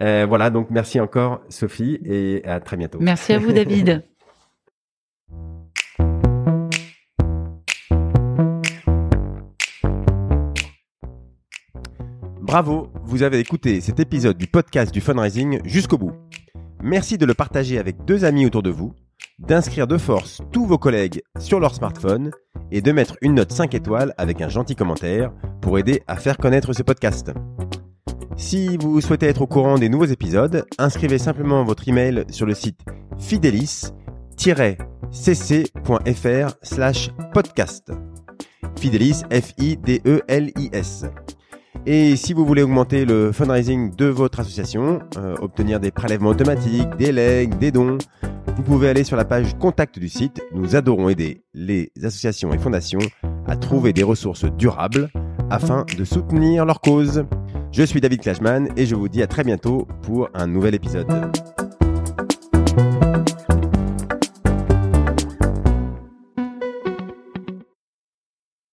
Euh, Voilà. Donc merci encore Sophie et à très bientôt. Merci à vous David. Bravo, vous avez écouté cet épisode du podcast du fundraising jusqu'au bout. Merci de le partager avec deux amis autour de vous d'inscrire de force tous vos collègues sur leur smartphone et de mettre une note 5 étoiles avec un gentil commentaire pour aider à faire connaître ce podcast. Si vous souhaitez être au courant des nouveaux épisodes, inscrivez simplement votre email sur le site fidelis-cc.fr slash podcast. Fidelis, F-I-D-E-L-I-S. Et si vous voulez augmenter le fundraising de votre association, euh, obtenir des prélèvements automatiques, des legs, des dons, vous pouvez aller sur la page contact du site. Nous adorons aider les associations et fondations à trouver des ressources durables afin de soutenir leur cause. Je suis David Klashman et je vous dis à très bientôt pour un nouvel épisode.